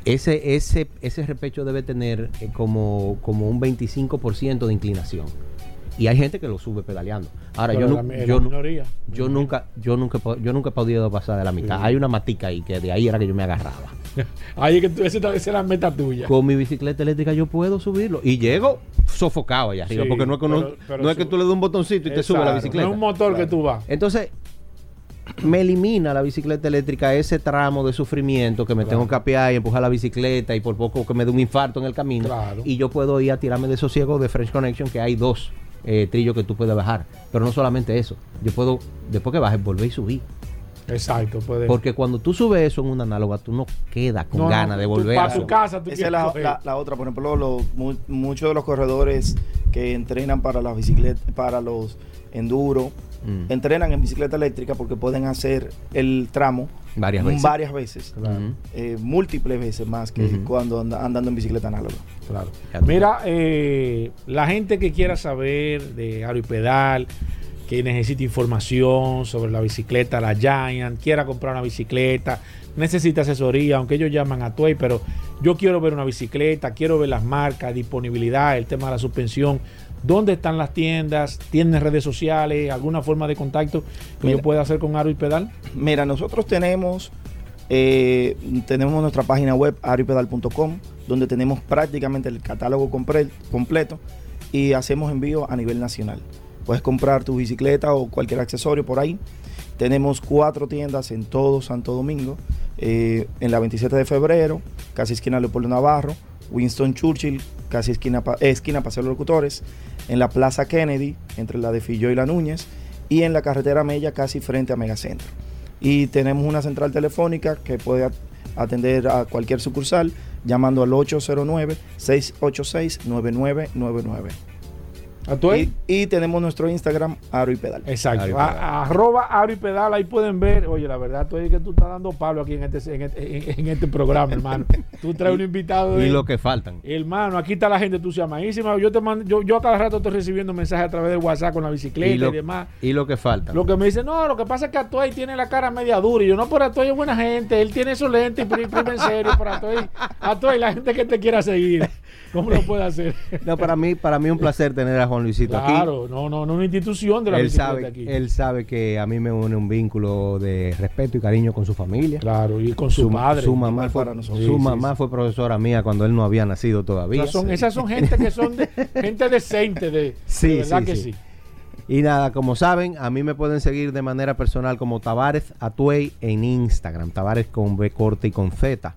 Ese, ese, ese repecho debe tener eh, como, como un 25% de inclinación. Y hay gente que lo sube pedaleando. Ahora, Pero yo, la nu- yo, minoría. yo nunca, yo nunca, yo nunca he podido pasar de la mitad. Sí. Hay una matica ahí que de ahí era que yo me agarraba. Ahí es que esa es la meta tuya. Con mi bicicleta eléctrica yo puedo subirlo. Y llego sofocado allá arriba. Sí, porque no es que, no- pero- pero no es que su- tú le das un botoncito y te sube la bicicleta. No es un motor que tú vas. Entonces, me elimina la bicicleta eléctrica ese tramo de sufrimiento que me Claro. tengo que apear y empujar la bicicleta y por poco que me dé un infarto en el camino. Claro. Y yo puedo ir a tirarme de sosiego de French Connection, que hay dos eh, trillos que tú puedes bajar. Pero no solamente eso. Yo puedo, después que bajes, volver y subir. Exacto, puede. Porque cuando tú subes eso en una análoga, tú no quedas con No, ganas de volver a tu casa tú Esa es la, la- la otra. Por ejemplo, los, muchos de los corredores que entrenan para las bicicletas, para los enduro, Mm. entrenan en bicicleta eléctrica porque pueden hacer el tramo Varias veces. varias veces, eh, múltiples veces más que cuando anda- andando en bicicleta análoga. Claro. Mira, eh, la gente que quiera saber de Aro y Pedal, que necesita información sobre la bicicleta, la Giant, quiera comprar una bicicleta, necesita asesoría, aunque ellos llaman a Tuey, pero yo quiero ver una bicicleta, quiero ver las marcas, disponibilidad, el tema de la suspensión. ¿Dónde están las tiendas? ¿Tienen redes sociales? ¿Alguna forma de contacto que Mira. yo pueda hacer con Aro y Pedal? Mira, nosotros tenemos, eh, tenemos nuestra página web aripedal.com, donde tenemos prácticamente el catálogo compre- completo y hacemos envío a nivel nacional. Puedes comprar tu bicicleta o cualquier accesorio por ahí. Tenemos cuatro tiendas en todo Santo Domingo, eh, en la 27 de febrero, casi esquina Leopoldo Navarro, Winston Churchill, casi esquina, eh, esquina Paseo los Locutores, en la Plaza Kennedy, entre la de Filló y la Núñez, y en la carretera Mella, casi frente a Megacentro. Y tenemos una central telefónica que puede at- atender a cualquier sucursal llamando al 809-686-9999. ¿A Tuey? Y, y tenemos nuestro Instagram, Aro y Pedal. Exacto. Aro y Pedal. a- arroba Aro y Pedal, ahí pueden ver. Oye, la verdad, tú es que tú estás dando palo aquí en este, en este, en- en este programa, hermano. Tú traes un invitado de. Y lo que faltan. Hermano, aquí está la gente entusiasmadísima. Yo te mando, yo, yo a cada rato estoy recibiendo mensajes a través de WhatsApp con la bicicleta Y demás. y lo que faltan. Lo que me dicen, no, lo que pasa es que Atuay tiene la cara media dura. Y yo, no, pero Atuay es buena gente. Él tiene esos lentes y pri- prima en serio. Pero Atuay, Atuay, la gente que te quiera seguir, ¿cómo lo puede hacer? No, para mí, para mí es un placer tener a Juan Luisito aquí. Claro, no, no, no, una institución de la Él bicicleta sabe, aquí. él sabe que a mí me une un vínculo de respeto y cariño con su familia. Claro, y con su, madre. Su mamá, fue, para nosotros. su Sí, sí, mamá sí. fue profesora mía cuando él no había nacido todavía. Esas son, esas son gente que son de, gente decente, de, Sí, de verdad sí, que sí. sí. Y nada, como saben, a mí me pueden seguir de manera personal como Tavares Atuey en Instagram. Tavares con B corta y con Z.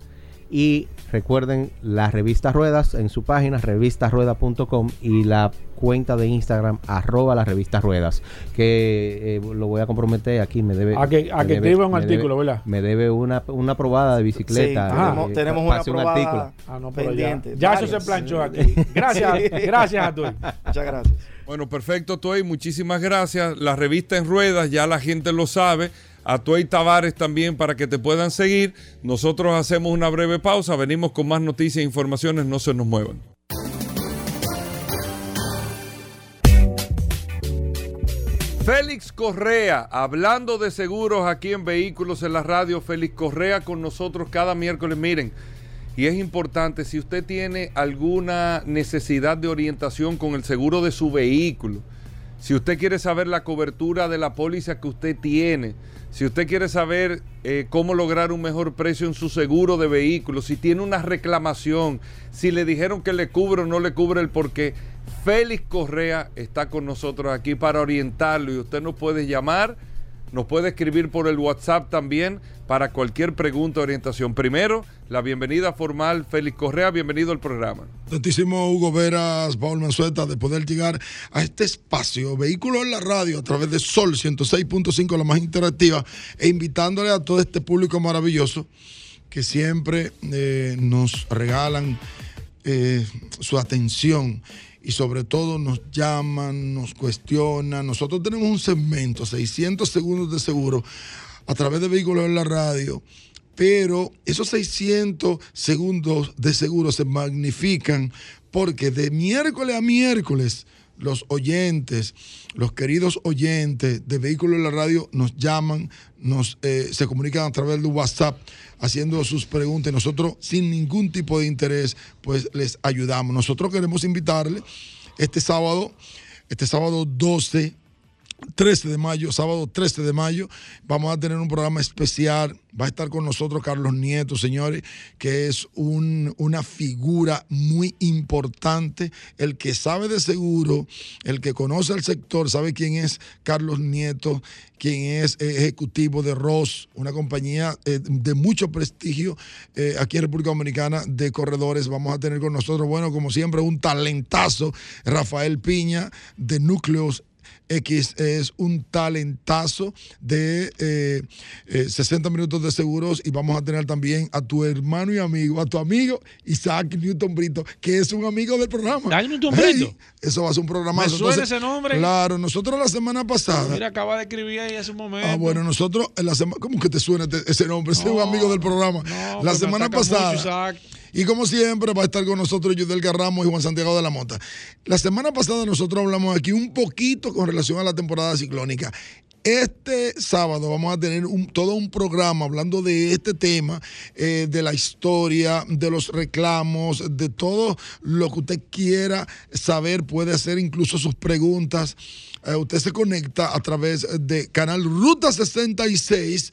Y recuerden la revista Ruedas en su página revistasrueda.com y la cuenta de Instagram arroba la revista Ruedas. Que eh, lo voy a comprometer aquí. Me debe, A que- a me que debe- escriba un artículo, debe- ¿verdad? Me debe una, una probada de bicicleta. Sí, Ajá. tenemos, eh, tenemos una un probada artículo. Ah, no, ya, pendiente. ya eso se planchó aquí. Gracias, gracias a tú. Muchas gracias. Bueno, perfecto, Tuey. Muchísimas gracias. La revista en ruedas, ya la gente lo sabe. A Tuey Tavares también para que te puedan seguir. Nosotros hacemos una breve pausa. Venimos con más noticias e informaciones. No se nos muevan. Félix Correa, hablando de seguros aquí en Vehículos en la Radio, Félix Correa con nosotros cada miércoles. Miren, y es importante, si usted tiene alguna necesidad de orientación con el seguro de su vehículo, si usted quiere saber la cobertura de la póliza que usted tiene, si usted quiere saber eh, cómo lograr un mejor precio en su seguro de vehículo, si tiene una reclamación, si le dijeron que le cubre o no le cubre el porqué, Félix Correa está con nosotros aquí para orientarlo y usted nos puede llamar, nos puede escribir por el WhatsApp también para cualquier pregunta o orientación. Primero, la bienvenida formal, Félix Correa, bienvenido al programa. Tantísimo Hugo Veras, Paul Manzueta, de poder llegar a este espacio, vehículo en la radio, a través de Sol 106.5, la más interactiva, e invitándole a todo este público maravilloso que siempre eh, nos regalan eh, su atención y sobre todo nos llaman, nos cuestionan. Nosotros tenemos un segmento, 600 segundos de seguro, a través de vehículos en la radio pero esos 600 segundos de seguro se magnifican porque de miércoles a miércoles los oyentes, los queridos oyentes de Vehículos en la Radio nos llaman, nos, eh, se comunican a través de WhatsApp haciendo sus preguntas nosotros sin ningún tipo de interés pues les ayudamos. Nosotros queremos invitarle este sábado, este sábado 12 13 de mayo, sábado 13 de mayo, vamos a tener un programa especial. Va a estar con nosotros Carlos Nieto, señores, que es un- una figura muy importante. El que sabe de seguro, el que conoce el sector, sabe quién es Carlos Nieto, quien es ejecutivo de Ross, una compañía eh, de mucho prestigio eh, aquí en República Dominicana de corredores. Vamos a tener con nosotros, bueno, como siempre, un talentazo, Rafael Piña, de Núcleos X es un talentazo de eh, eh, 60 minutos de seguros y vamos a tener también a tu hermano y amigo, a tu amigo Isaac Newton Brito, que es un amigo del programa. Isaac Newton Hey, Brito. eso va a ser un programa. Me suena ese nombre. Claro, nosotros la semana pasada. Mira, acaba de escribir ahí hace un momento. Ah, bueno, nosotros en la semana, ¿cómo que te suena ese nombre? Ese es un amigo del programa. no, la semana ataca mucho, pasada. Isaac. Y como siempre va a estar con nosotros Yudel Garramos y Juan Santiago de la Mota. La semana pasada nosotros hablamos aquí un poquito con relación a la temporada ciclónica. Este sábado vamos a tener todo un programa hablando de este tema, eh, de la historia, de los reclamos, de todo lo que usted quiera saber, puede hacer incluso sus preguntas. Eh, usted se conecta a través de canal Ruta 66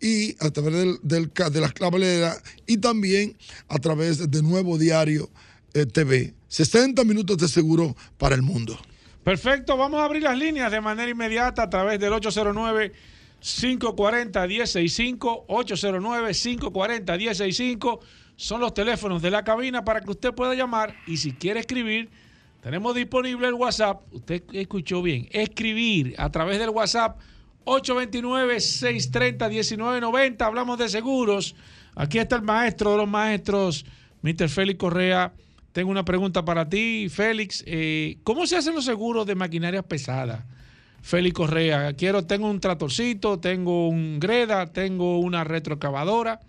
y a través del, de las claveleras y también a través de Nuevo Diario eh, TV. 60 minutos de seguro para el mundo. Perfecto, vamos a abrir las líneas de manera inmediata a través del 809-540-1065, 809-540-1065. Son los teléfonos de la cabina para que usted pueda llamar y si quiere escribir, tenemos disponible el WhatsApp. Usted escuchó bien, escribir a través del WhatsApp 829-630-1990. Hablamos de seguros. Aquí está el maestro de los maestros, Mr. Félix Correa. Tengo una pregunta para ti, Félix. Eh, ¿Cómo se hacen los seguros de maquinarias pesadas? Félix Correa, quiero, tengo un tratorcito, tengo un greda, tengo una retroexcavadora.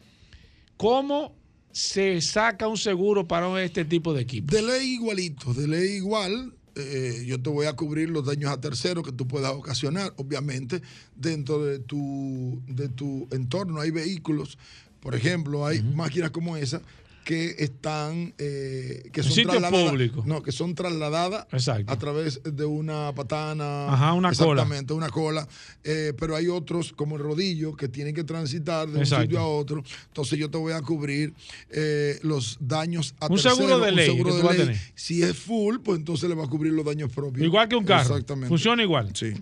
¿Cómo se saca un seguro para este tipo de equipo? De ley igualito, de ley igual. Eh, yo te voy a cubrir los daños a terceros que tú puedas ocasionar, obviamente, dentro de tu, de tu entorno. Hay vehículos, por ejemplo, hay máquinas como esa que están eh, que son trasladadas públicos. no que son trasladadas Exacto. a través de una patana Ajá, una cola. exactamente una cola Eh, pero hay otros como el rodillo que tienen que transitar de Exacto. un sitio a otro entonces yo te voy a cubrir eh, los daños a Un seguro terceros, de ley seguro de ley. si es full pues entonces le va a cubrir los daños propios Igual que un carro. exactamente Funciona igual. sí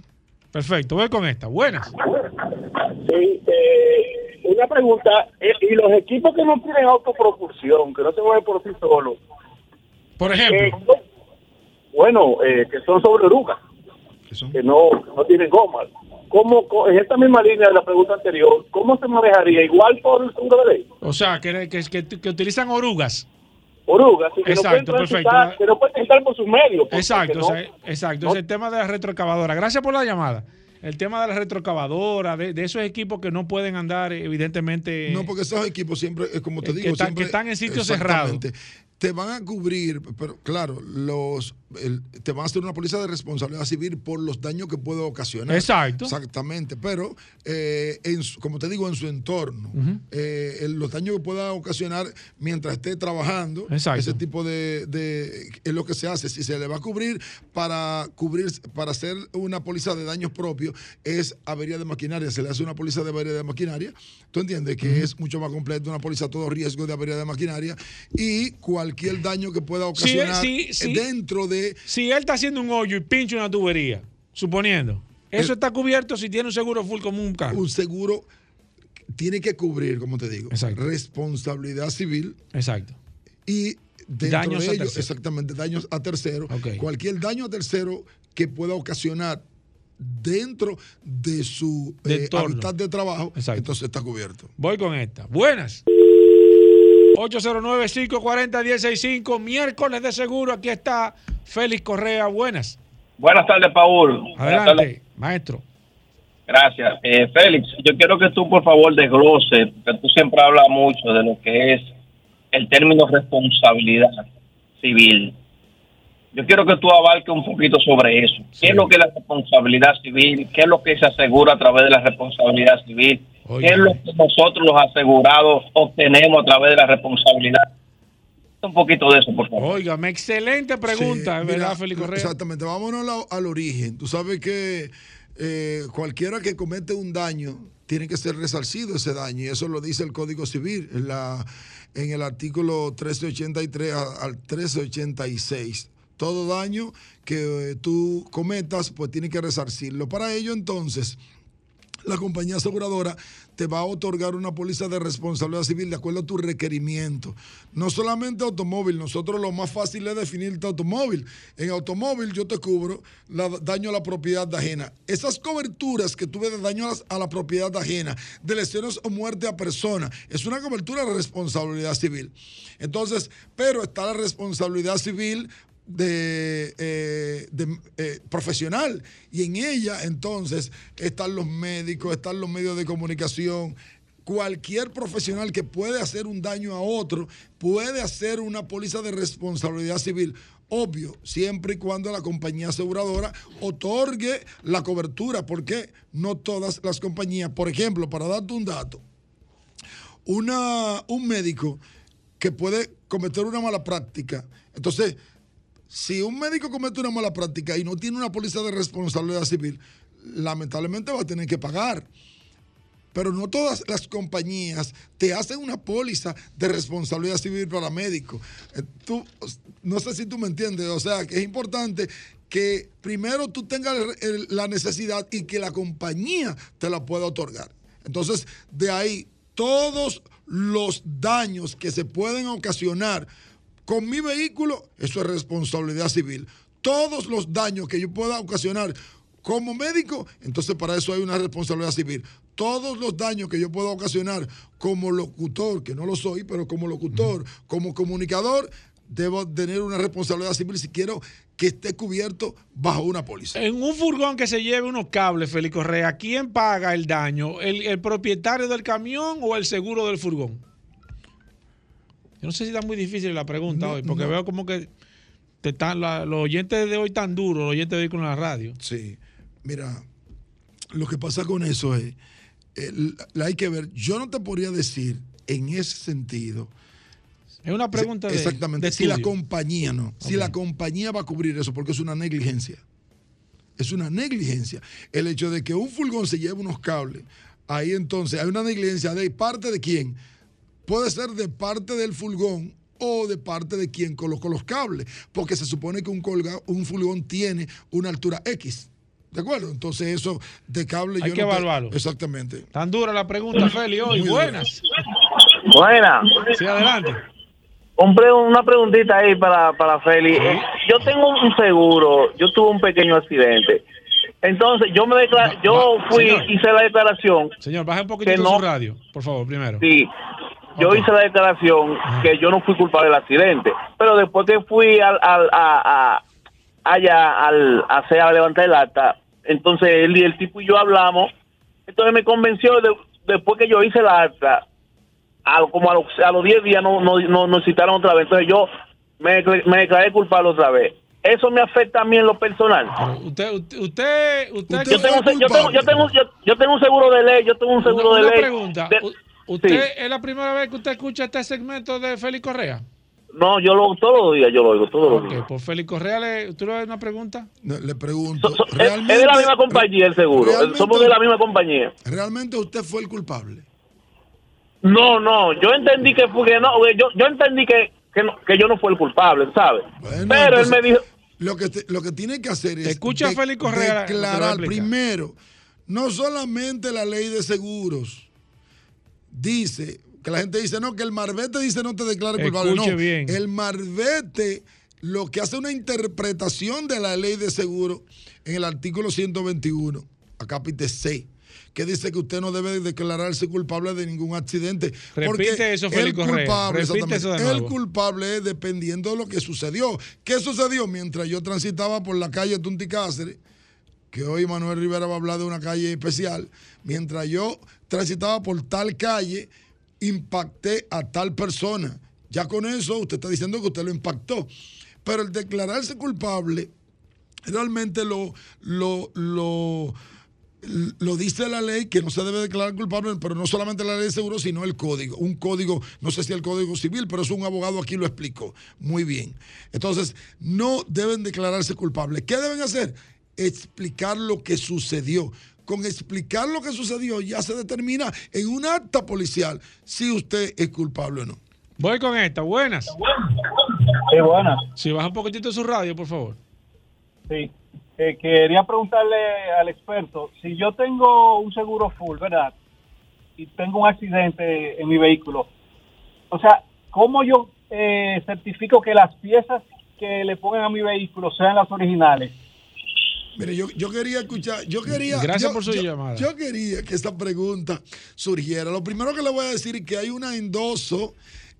Perfecto, voy con esta. Buenas. Sí, eh, una pregunta. eh, ¿Y los equipos que no tienen autopropulsión, que no se mueven por sí solos? Por eh, ejemplo, no- bueno, eh, que son sobre orugas, que no, no tienen gomas. ¿Cómo, en esta misma línea de la pregunta anterior, ¿cómo se manejaría? ¿Igual por el seguro de ley? o sea, que, que, que- utilizan orugas. Orugas, que Exacto, no pueden perfecto. transitar, que no pueden transitar por sus medios. porque Exacto, no- exacto. Es el tema de la retroexcavadora. Gracias por la llamada. El tema de la retroexcavadora, de, de esos equipos que no pueden andar, evidentemente. No, porque esos equipos siempre, eh, como te Eh, que digo, están- siempre- que están en sitios cerrados. Te van a cubrir, pero claro, los el- te van a hacer una póliza de responsabilidad civil por los daños que puede ocasionar. Exacto. Exactamente, pero eh, en su- como te digo, en su entorno, eh, el- los daños que pueda ocasionar mientras esté trabajando, Exacto. ese tipo de, de- es lo que se hace. Si se le va a cubrir para cubrir, para hacer una póliza de daños propios, es avería de maquinaria. Se le hace una póliza de avería de maquinaria. ¿Tú entiendes? Que es mucho más completo, una póliza a todo riesgo de avería de maquinaria y cualquier daño que pueda Sí, eh, ocasionar sí, sí. dentro de Si él está haciendo un hoyo y pincha una tubería, suponiendo, eso está cubierto si tiene un seguro full como un carro. un seguro tiene que cubrir, como te digo, Exacto. responsabilidad civil Exacto. y dentro Daños de a ello, tercero. exactamente, daños a tercero. Ok. Cualquier daño a tercero que pueda ocasionar dentro de su De eh, hábitat de trabajo, Exacto. entonces está cubierto. Voy con esta. Buenas. 809-540-165, miércoles de seguro. Aquí está Félix Correa. Buenas. Buenas tardes, Paul. Tardes. Adelante, maestro. Gracias. Eh, Félix, yo quiero que tú, por favor, desgloses, que tú siempre hablas mucho de lo que es el término responsabilidad civil. Yo quiero que tú abarques un poquito sobre eso. ¿Qué es lo que es la responsabilidad civil? ¿Qué es lo que se asegura a través de la responsabilidad civil? Oye. ¿Qué es lo que nosotros los asegurados obtenemos a través de la responsabilidad? Un poquito de eso, por favor. Óigame, excelente pregunta, Sí, ¿verdad, Félix Correa? Exactamente, vámonos al origen. Tú sabes que eh, cualquiera que comete un daño tiene que ser resarcido ese daño y eso lo dice el Código Civil en, la, en el artículo 1383 a- al 1386. Todo daño que eh, tú cometas, pues tiene que resarcirlo. Para ello, entonces, la compañía aseguradora te va a otorgar una póliza de responsabilidad civil de acuerdo a tu requerimiento. No solamente automóvil, nosotros lo más fácil es definirte automóvil. En automóvil yo te cubro la, daño a la propiedad ajena. Esas coberturas que tuve de daño a, la propiedad ajena, de lesiones o muerte a persona, es una cobertura de responsabilidad civil. Entonces, pero está la responsabilidad civil de, eh, eh, profesional y en ella entonces están los médicos, están los medios de comunicación. Cualquier profesional que puede hacer un daño a otro puede hacer una póliza de responsabilidad civil. Obvio, siempre y cuando la compañía aseguradora otorgue la cobertura, porque no todas las compañías, por ejemplo, para darte un dato, una, un médico que puede cometer una mala práctica, entonces si un médico comete una mala práctica y no tiene una póliza de responsabilidad civil, lamentablemente va a tener que pagar. Pero no todas las compañías te hacen una póliza de responsabilidad civil para médicos. Eh, Tú, no sé si tú me entiendes, o sea, que es importante que primero tú tengas la necesidad y que la compañía te la pueda otorgar. Entonces, de ahí, todos los daños que se pueden ocasionar con mi vehículo, eso es responsabilidad civil. Todos los daños que yo pueda ocasionar como médico, entonces para eso hay una responsabilidad civil. Todos los daños que yo pueda ocasionar como locutor, que no lo soy, pero como locutor, como comunicador, debo tener una responsabilidad civil si quiero que esté cubierto bajo una póliza. En un furgón que se lleve unos cables, Félix Correa, ¿quién paga el daño? ¿El, el propietario del camión o el seguro del furgón? Yo no sé si está muy difícil la pregunta No, hoy, porque no. veo como que te están la- los oyentes de hoy tan duros, los oyentes de hoy con la radio. Sí, mira, lo que pasa con eso es, el- la hay que ver, yo no te podría decir en ese sentido. Es una pregunta de- Exactamente, de si la compañía no, si la compañía va a cubrir eso, porque es una negligencia. Es una negligencia. El hecho de que un furgón se lleve unos cables, ahí entonces hay una negligencia de parte de quién. Puede ser de parte del furgón o de parte de quien colocó los cables, porque se supone que un, colga, un furgón tiene una altura X. ¿De acuerdo? Entonces eso de cable Hay yo que no te- evaluarlo. Exactamente. Tan dura la pregunta, Félix, hoy. Muy Buenas. Buena. Sí, adelante. Un pre- una preguntita ahí para, para Félix. Eh, Yo tengo un seguro, yo tuve un pequeño accidente. Entonces, yo me decla- yo fui, señor. hice la declaración. Señor, baje un poquito Que no- su radio, por favor, primero. Sí, yo hice la declaración que yo no fui culpable del accidente. Pero después que fui al, al, a, a- allá al, a, hacer- a levantar el acta, entonces él y el tipo y yo hablamos. Entonces me convenció, de- después que yo hice la acta, a, como a los, a los 10 días no, no, no, nos citaron otra vez. Entonces yo me, me declaré culpable otra vez. Eso me afecta a mí en lo personal. Usted, usted, usted, usted, Yo tengo, yo, tengo, yo, tengo, yo, yo tengo un seguro de ley, yo tengo un seguro una, de una ley. pregunta. de- ¿Usted Sí. es la primera vez que usted escucha este segmento de Félix Correa? No, yo lo todos los días, yo lo oigo, todos los días. pues Félix Correa, le, ¿tú le das una pregunta? No, Le pregunto. So- es, es de la misma compañía el seguro. realmente- Somos de la misma compañía. ¿Realmente usted fue el culpable? No, no, yo entendí que fue que no, yo, yo entendí que, que, no- que yo no fui el culpable, ¿sabes? Bueno, Pero él me dijo, Lo que, te- lo que tiene que hacer es escucha a Félix Correa, declarar primero, no solamente la ley de seguros dice, que la gente dice, no, que el marbete dice no te declare culpable. Escuche no, bien. el marbete lo que hace una interpretación de la ley de seguro en el artículo 121, acápite C, que dice que usted no debe declararse culpable de ningún accidente. Repite porque eso, el eso culpable es dependiendo de lo que sucedió. ¿Qué sucedió? Mientras yo transitaba por la calle Tunti Cáceres, que hoy Manuel Rivera va a hablar de una calle especial, mientras yo transitaba por tal calle, impacté a tal persona. Ya con eso usted está diciendo que usted lo impactó. Pero el declararse culpable realmente lo, lo, lo, lo dice la ley que no se debe declarar culpable, pero no solamente la ley de seguro, sino el código. Un código, no sé si el código civil, pero es un abogado aquí lo explicó. Muy bien. Entonces, no deben declararse culpables. ¿Qué deben hacer? Explicar lo que sucedió. Con explicar lo que sucedió ya se determina en un acta policial si usted es culpable o no. Voy con esta, buenas. Sí, buenas. Si baja un poquitito su radio, por favor. Sí. eh, quería preguntarle al experto, si yo tengo un seguro full, ¿verdad? Y tengo un accidente en mi vehículo, o sea, ¿cómo yo eh, certifico que las piezas que le pongan a mi vehículo sean las originales? Mire, yo, yo quería escuchar, yo quería. Gracias yo- por su yo- llamada. Yo quería que esta pregunta surgiera. Lo primero que le voy a decir es que hay un endoso,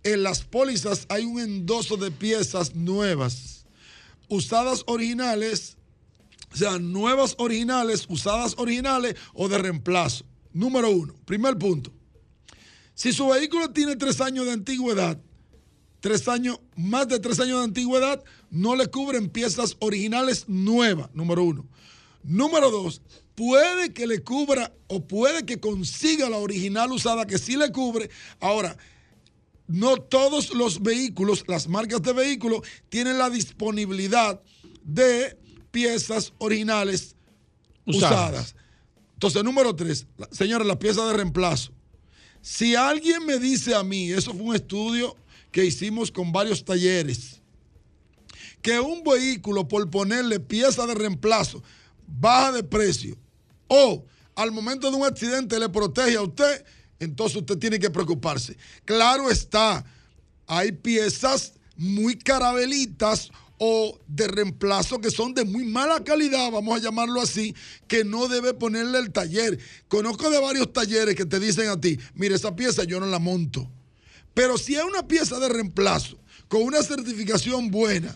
en las pólizas hay un endoso de piezas nuevas, usadas originales, o sea, nuevas originales, usadas originales o de reemplazo. Número uno, primer punto. Si su vehículo tiene tres años de antigüedad, tres años, más de tres años de antigüedad, no le cubren piezas originales nuevas, número uno. Número dos, puede que le cubra o puede que consiga la original usada que sí le cubre. Ahora, no todos los vehículos, las marcas de vehículos, tienen la disponibilidad de piezas originales Usadas. usadas. Entonces, número tres, la- señores, las piezas de reemplazo. Si alguien me dice a mí, eso fue un estudio que hicimos con varios talleres, que un vehículo por ponerle pieza de reemplazo baja de precio o al momento de un accidente le protege a usted, entonces usted tiene que preocuparse. Claro está, hay piezas muy carabelitas o de reemplazo que son de muy mala calidad, vamos a llamarlo así, que no debe ponerle el taller. Conozco de varios talleres que te dicen a ti, mire, esa pieza yo no la monto. Pero si es una pieza de reemplazo con una certificación buena,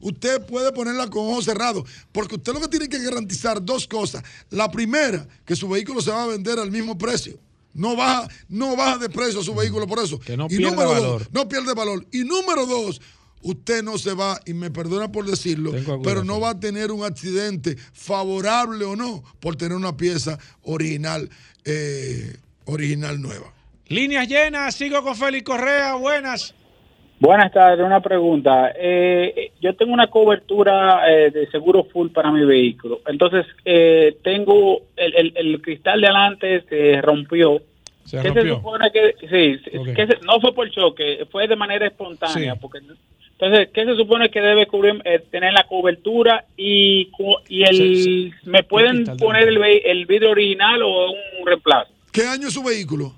usted puede ponerla con ojos cerrados, porque usted lo que tiene que garantizar dos cosas. La primera, que su vehículo se va a vender al mismo precio. No baja, no baja de precio su vehículo por eso. Que no y pierda número valor. dos, no pierde valor. Y número dos, usted no se va, y me perdona por decirlo, pero no va a tener un accidente favorable o no por tener una pieza original, eh, original nueva. Líneas llenas, sigo con Félix Correa, buenas. Buenas tardes, una pregunta. Eh, yo tengo una cobertura eh, de seguro full para mi vehículo. Entonces, eh, tengo el, el- el cristal de adelante se rompió. Se ¿Qué rompió. se supone que sí, que se- no fue por choque, fue de manera espontánea, Sí. porque entonces, ¿qué se supone que debe cubrir eh, tener la cobertura y y el me pueden poner el, el vidrio original o un reemplazo? ¿Qué año es su vehículo?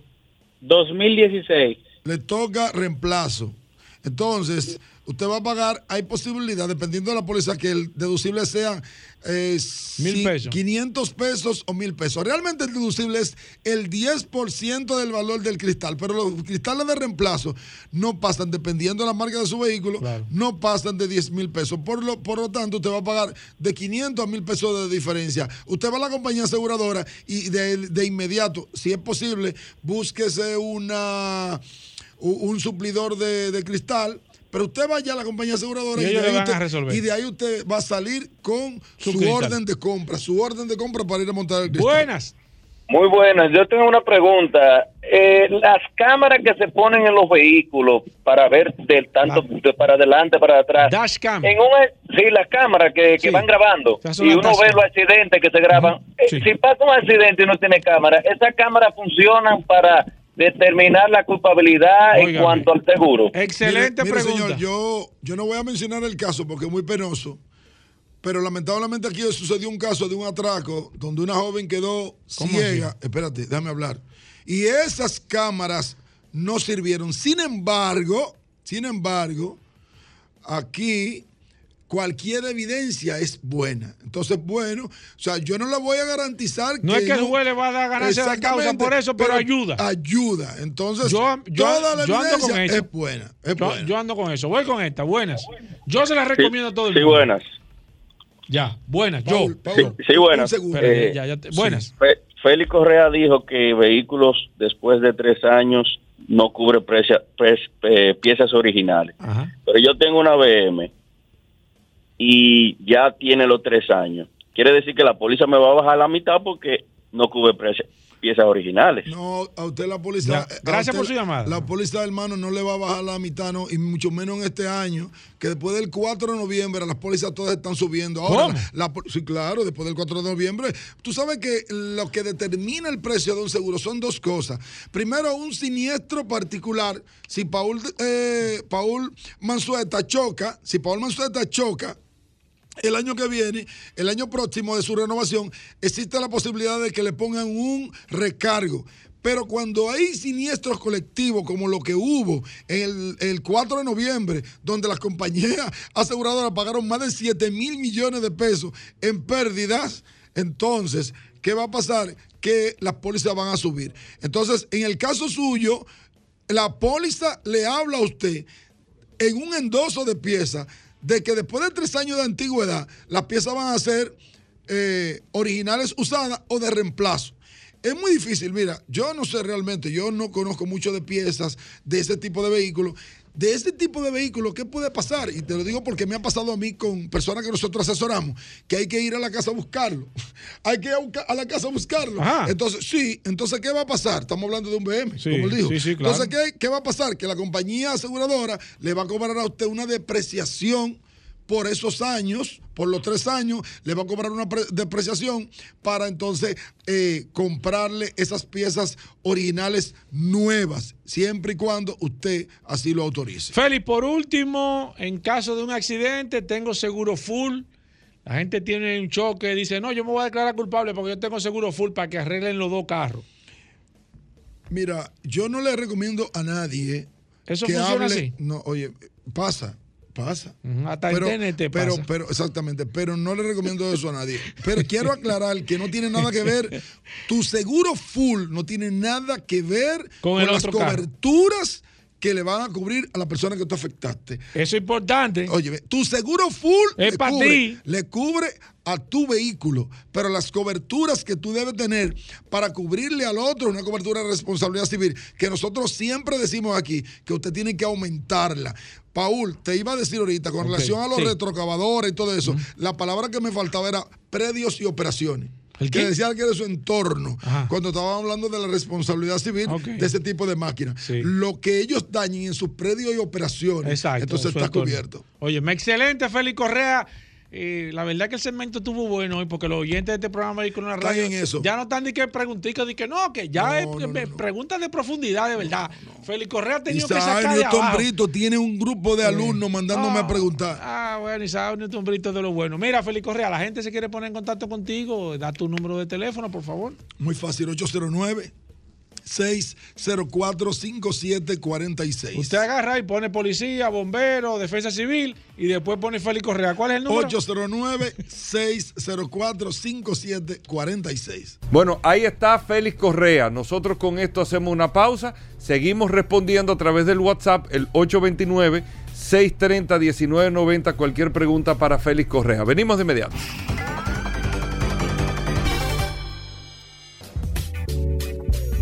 2016. Le toca reemplazo. Entonces, usted va a pagar, hay posibilidad, dependiendo de la póliza, que el deducible sea eh, Mil pesos. 500 pesos o mil pesos. Realmente el deducible es el 10% del valor del cristal, pero los cristales de reemplazo no pasan, dependiendo de la marca de su vehículo, no pasan de 10 mil pesos. Por lo, por lo tanto, usted va a pagar de 500 a mil pesos de diferencia. Usted va a la compañía aseguradora y de, de inmediato, si es posible, búsquese una un suplidor de, de cristal. Pero usted vaya a la compañía aseguradora Y y, de usted, resolver. y de ahí usted va a salir con Su orden de compra, su orden de compra para ir a montar el cristal. Buenas. Muy buenas. Yo tengo una pregunta. Eh, las cámaras que se ponen en los vehículos para ver del tanto de para adelante, para atrás. Dashcam. En un, sí, las cámaras que, que van grabando. Y uno ve los accidentes que se graban. Eh, Si pasa un accidente y no tiene cámara, ¿esas cámaras funcionan para determinar la culpabilidad en cuanto al seguro? Excelente Mire, mire, pregunta. señor, yo, yo no voy a mencionar el caso porque es muy penoso, pero lamentablemente aquí sucedió un caso de un atraco donde una joven quedó ¿Cómo ciega. Espérate, déjame hablar. Y esas cámaras no sirvieron. Sin embargo, sin embargo, aquí cualquier evidencia es buena. Entonces, bueno, o sea, yo no le voy a garantizar No es que el juez le va a dar ganancia de causa por eso, pero ayuda. Ayuda. Entonces, Yo, yo- toda la yo ando con eso. es buena. Es yo, buena. yo ando con eso. Voy con esta. Buenas. Yo se las recomiendo a todo el Sí, mundo. buenas. Ya, buenas. Yo. Sí, sí, buenas. Eh, ya, ya te- buenas. Fe- Félix Correa dijo que vehículos después de tres años no cubre precia- pres- eh, piezas originales. Pero yo tengo una BM y ya tiene los tres años. Quiere decir que la póliza me va a bajar la mitad porque no cubre piezas originales. No, a usted la póliza. Gracias usted por su la- llamada. La póliza, hermano, no le va a bajar la mitad, no, y mucho menos en este año, que después del 4 de noviembre las pólizas todas están subiendo. Ahora, la- sí, claro, después del 4 de noviembre. Tú sabes que lo que determina el precio de un seguro son dos cosas. Primero, un siniestro particular. Si Paul, eh, Paul Mansueta choca, si Paul Mansueta choca, el año que viene, el año próximo de su renovación, existe la posibilidad de que le pongan un recargo. Pero cuando hay siniestros colectivos como lo que hubo el, el 4 de noviembre, donde las compañías aseguradoras pagaron más de 7 mil millones de pesos en pérdidas, entonces, ¿qué va a pasar? Que las pólizas van a subir. Entonces, en el caso suyo, la póliza le habla a usted en un endoso de piezas de que después de tres años de antigüedad, las piezas van a ser eh, originales usadas o de reemplazo. Es muy difícil, mira, yo no sé realmente, yo no conozco mucho de piezas de ese tipo de vehículos. De este tipo de vehículos, ¿qué puede pasar? Y te lo digo porque me ha pasado a mí con personas que nosotros asesoramos, que hay que ir a la casa a buscarlo. hay que ir a, la casa a buscarlo. Entonces, sí, entonces, ¿qué va a pasar? Estamos hablando de un BM, como él dijo. Sí, sí, claro. Entonces, ¿qué, ¿qué va a pasar? Que la compañía aseguradora le va a cobrar a usted una depreciación por esos años, por los tres años, le va a cobrar una depreciación para entonces eh, comprarle esas piezas originales nuevas, siempre y cuando usted así lo autorice. Félix, por último, en caso de un accidente, tengo seguro full. La gente tiene un choque, dice, no, yo me voy a declarar culpable porque yo tengo seguro full para que arreglen los dos carros. Mira, yo no le recomiendo a nadie ¿Eso que funciona hable. así? No, oye, pasa. Pasa. Hasta pero, en TNT pero, pasa. pero, exactamente, pero no le recomiendo eso a nadie. Pero quiero aclarar que no tiene nada que ver, tu seguro full no tiene nada que ver Con el las carro. coberturas que le van a cubrir a la persona que tú afectaste. Eso es importante. Oye, tu seguro full Es le, cubre, ti. le cubre a tu vehículo, pero las coberturas que tú debes tener para cubrirle al otro, una cobertura de responsabilidad civil, que nosotros siempre decimos aquí, que usted tiene que aumentarla. Paul, te iba a decir ahorita, con relación a los sí. retrocavadores y todo eso, la palabra que me faltaba era predios y operaciones. ¿El que decía que de su entorno, Ajá. cuando estábamos hablando de la responsabilidad civil de ese tipo de máquinas. Sí. Lo que ellos dañen en sus predios y operaciones, Exacto. entonces está entorno. cubierto. Oye, me excelente, Félix Correa. Eh, la verdad que el segmento estuvo bueno hoy porque los oyentes de este programa en la radio en eso. ya no están ni que preguntico, ni que no, que ya No, es no, no, eh, preguntas de profundidad, de verdad. Félix Correa ha tenido que sacar de Newton abajo. Brito tiene un grupo de alumnos mandándome a preguntar. Ah, bueno, Isaac Newton Brito de lo bueno. Mira, Félix Correa, la gente se quiere poner en contacto contigo, da tu número de teléfono, por favor. Muy fácil, 809 604 5746. Usted agarra y pone policía, bombero, defensa civil y después pone Félix Correa. ¿Cuál es el número? 809 604 5746. Bueno, ahí está Félix Correa. Nosotros con esto hacemos una pausa. Seguimos respondiendo a través del WhatsApp, el 829-630-1990. Cualquier pregunta para Félix Correa. Venimos de inmediato.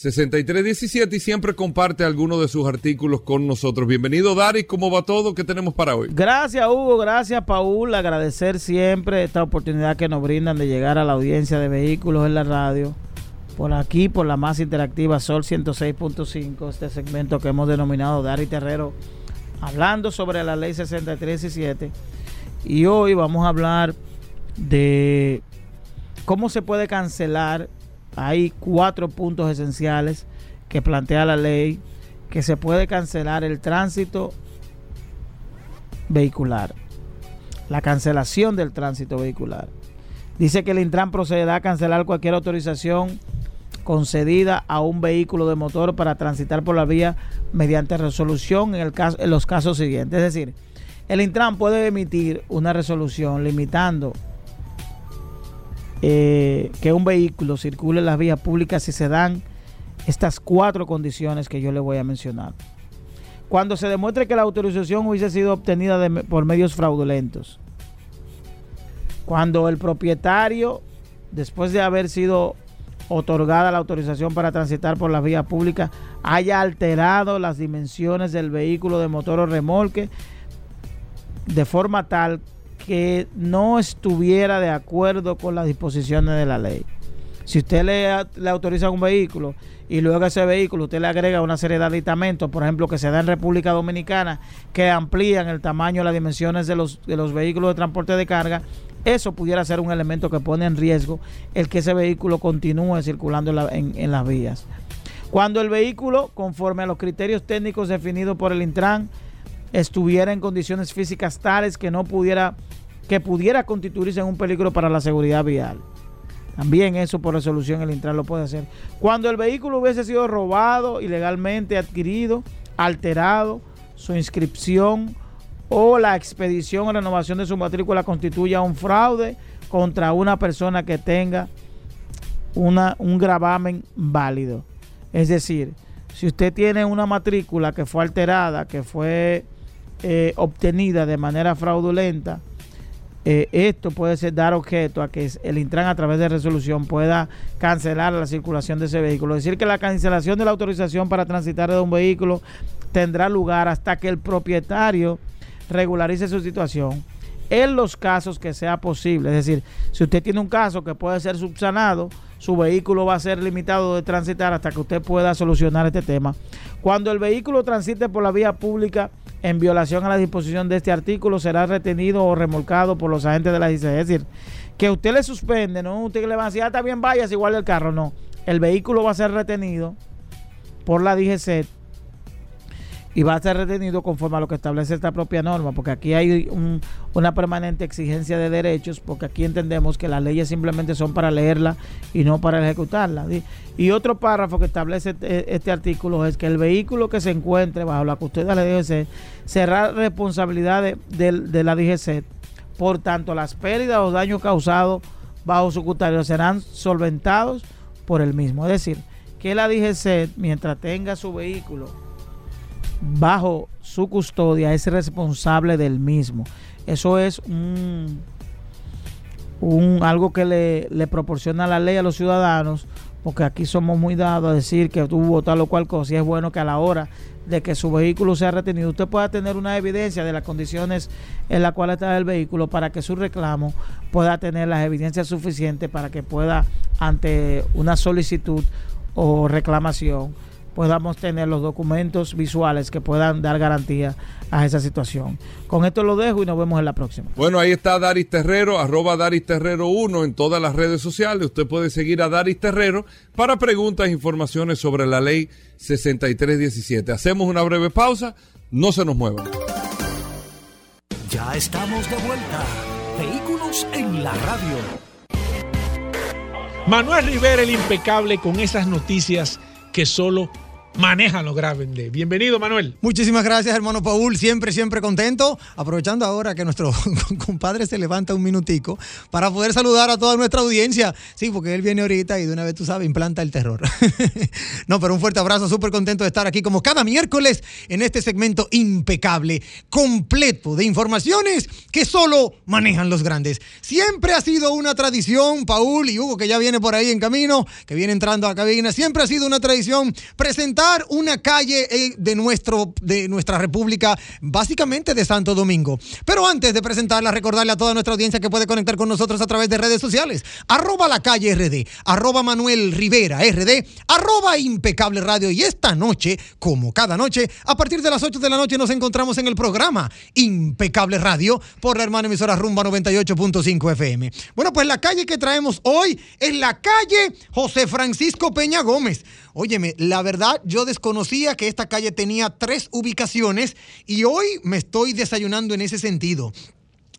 6317 y siempre comparte algunos de sus artículos con nosotros. Bienvenido Dari, ¿cómo va todo? ¿Qué tenemos para hoy? Gracias Hugo, gracias Paul, agradecer siempre esta oportunidad que nos brindan de llegar a la audiencia de vehículos en la radio. Por aquí, por la más interactiva Sol 106.5, este segmento que hemos denominado Dari Terrero, hablando sobre la ley 6317. Y hoy vamos a hablar de cómo se puede cancelar. Hay cuatro puntos esenciales que plantea la ley, que se puede cancelar el tránsito vehicular. La cancelación del tránsito vehicular. Dice que el Intran procederá a cancelar cualquier autorización concedida a un vehículo de motor para transitar por la vía mediante resolución en, los casos siguientes. Es decir, el Intran puede emitir una resolución limitando eh, que un vehículo circule en las vías públicas si se dan estas cuatro condiciones que yo le voy a mencionar. Cuando se demuestre que la autorización hubiese sido obtenida por medios fraudulentos. Cuando el propietario, después de haber sido otorgada la autorización para transitar por las vías públicas, haya alterado las dimensiones del vehículo de motor o remolque de forma tal que no estuviera de acuerdo con las disposiciones de la ley. Si usted le, autoriza un vehículo y luego a ese vehículo usted le agrega una serie de aditamentos, por ejemplo, que se da en República Dominicana, que amplían el tamaño, las dimensiones de los, de los vehículos de transporte de carga, eso pudiera ser un elemento que pone en riesgo el que ese vehículo continúe circulando en, en- en las vías. Cuando el vehículo, conforme a los criterios técnicos definidos por el Intran, estuviera en condiciones físicas tales que no pudiera, que pudiera constituirse en un peligro para la seguridad vial. También eso por resolución el Intran lo puede hacer. Cuando el vehículo hubiese sido robado, ilegalmente adquirido, alterado, su inscripción o la expedición o renovación de su matrícula constituya un fraude contra una persona que tenga una, un gravamen válido. Es decir, si usted tiene una matrícula que fue alterada, que fue eh, obtenida de manera fraudulenta, eh, esto puede ser dar objeto a que el Intran a través de resolución pueda cancelar la circulación de ese vehículo. Es decir, que la cancelación de la autorización para transitar de un vehículo tendrá lugar hasta que el propietario regularice su situación en los casos que sea posible. Es decir, si usted tiene un caso que puede ser subsanado, su vehículo va a ser limitado de transitar hasta que usted pueda solucionar este tema. Cuando el vehículo transite por la vía pública en violación a la disposición de este artículo, será retenido o remolcado por los agentes de la DGC. Es decir, que usted le suspende, no usted le va a decir, ah, está bien, vayas igual el carro. No, el vehículo va a ser retenido por la DGC y va a ser retenido conforme a lo que establece esta propia norma, porque aquí hay un- una permanente exigencia de derechos, porque aquí entendemos que las leyes simplemente son para leerla y no para ejecutarla. ¿sí? Y otro párrafo que establece este, este artículo es que el vehículo que se encuentre bajo la custodia de la DGC será responsabilidad de, de- de la DGC. Por tanto, las pérdidas o daños causados bajo su custodia serán solventados por el mismo. Es decir, que la DGC, mientras tenga su vehículo bajo su custodia es responsable del mismo. Eso es un, un algo que le, le proporciona la ley a los ciudadanos, porque aquí somos muy dados a decir que tuvo tal o cual cosa, y es bueno que a la hora de que su vehículo sea retenido, usted pueda tener una evidencia de las condiciones en las cuales está el vehículo para que su reclamo pueda tener las evidencias suficientes para que pueda, ante una solicitud o reclamación, podamos tener los documentos visuales que puedan dar garantía a esa situación. Con esto lo dejo y nos vemos en la próxima. Bueno, ahí está Daris Terrero, arroba Daris Terrero 1 en todas las redes sociales. Usted puede seguir a Daris Terrero para preguntas e informaciones sobre la ley 6317. Hacemos una breve pausa, no se nos muevan. Ya estamos de vuelta. Vehículos en la radio. Manuel Rivera, el impecable, con esas noticias que solo manejan los grandes. Bienvenido, Manuel. Muchísimas gracias, hermano Paul. Siempre, siempre contento. Aprovechando ahora que nuestro compadre se levanta un minutico para poder saludar a toda nuestra audiencia. Sí, porque él viene ahorita y de una vez, tú sabes, implanta el terror. no, pero un fuerte abrazo. Súper contento de estar aquí como cada miércoles en este segmento impecable, completo de informaciones que solo manejan los grandes. Siempre ha sido una tradición, Paul y Hugo, que ya viene por ahí en camino, que viene entrando a cabina. Siempre ha sido una tradición presentar una calle eh, de, nuestro, de nuestra república, básicamente de Santo Domingo. Pero antes de presentarla, recordarle a toda nuestra audiencia que puede conectar con nosotros a través de redes sociales. Arroba la calle RD, arroba Manuel Rivera RD, arroba impecable radio. Y esta noche, como cada noche, a partir de las 8 de la noche nos encontramos en el programa Impecable Radio por la hermana emisora Rumba 98.5 FM. Bueno, pues la calle que traemos hoy es la calle José Francisco Peña Gómez. Óyeme, la verdad, yo desconocía que esta calle tenía tres ubicaciones y hoy me estoy desayunando en ese sentido.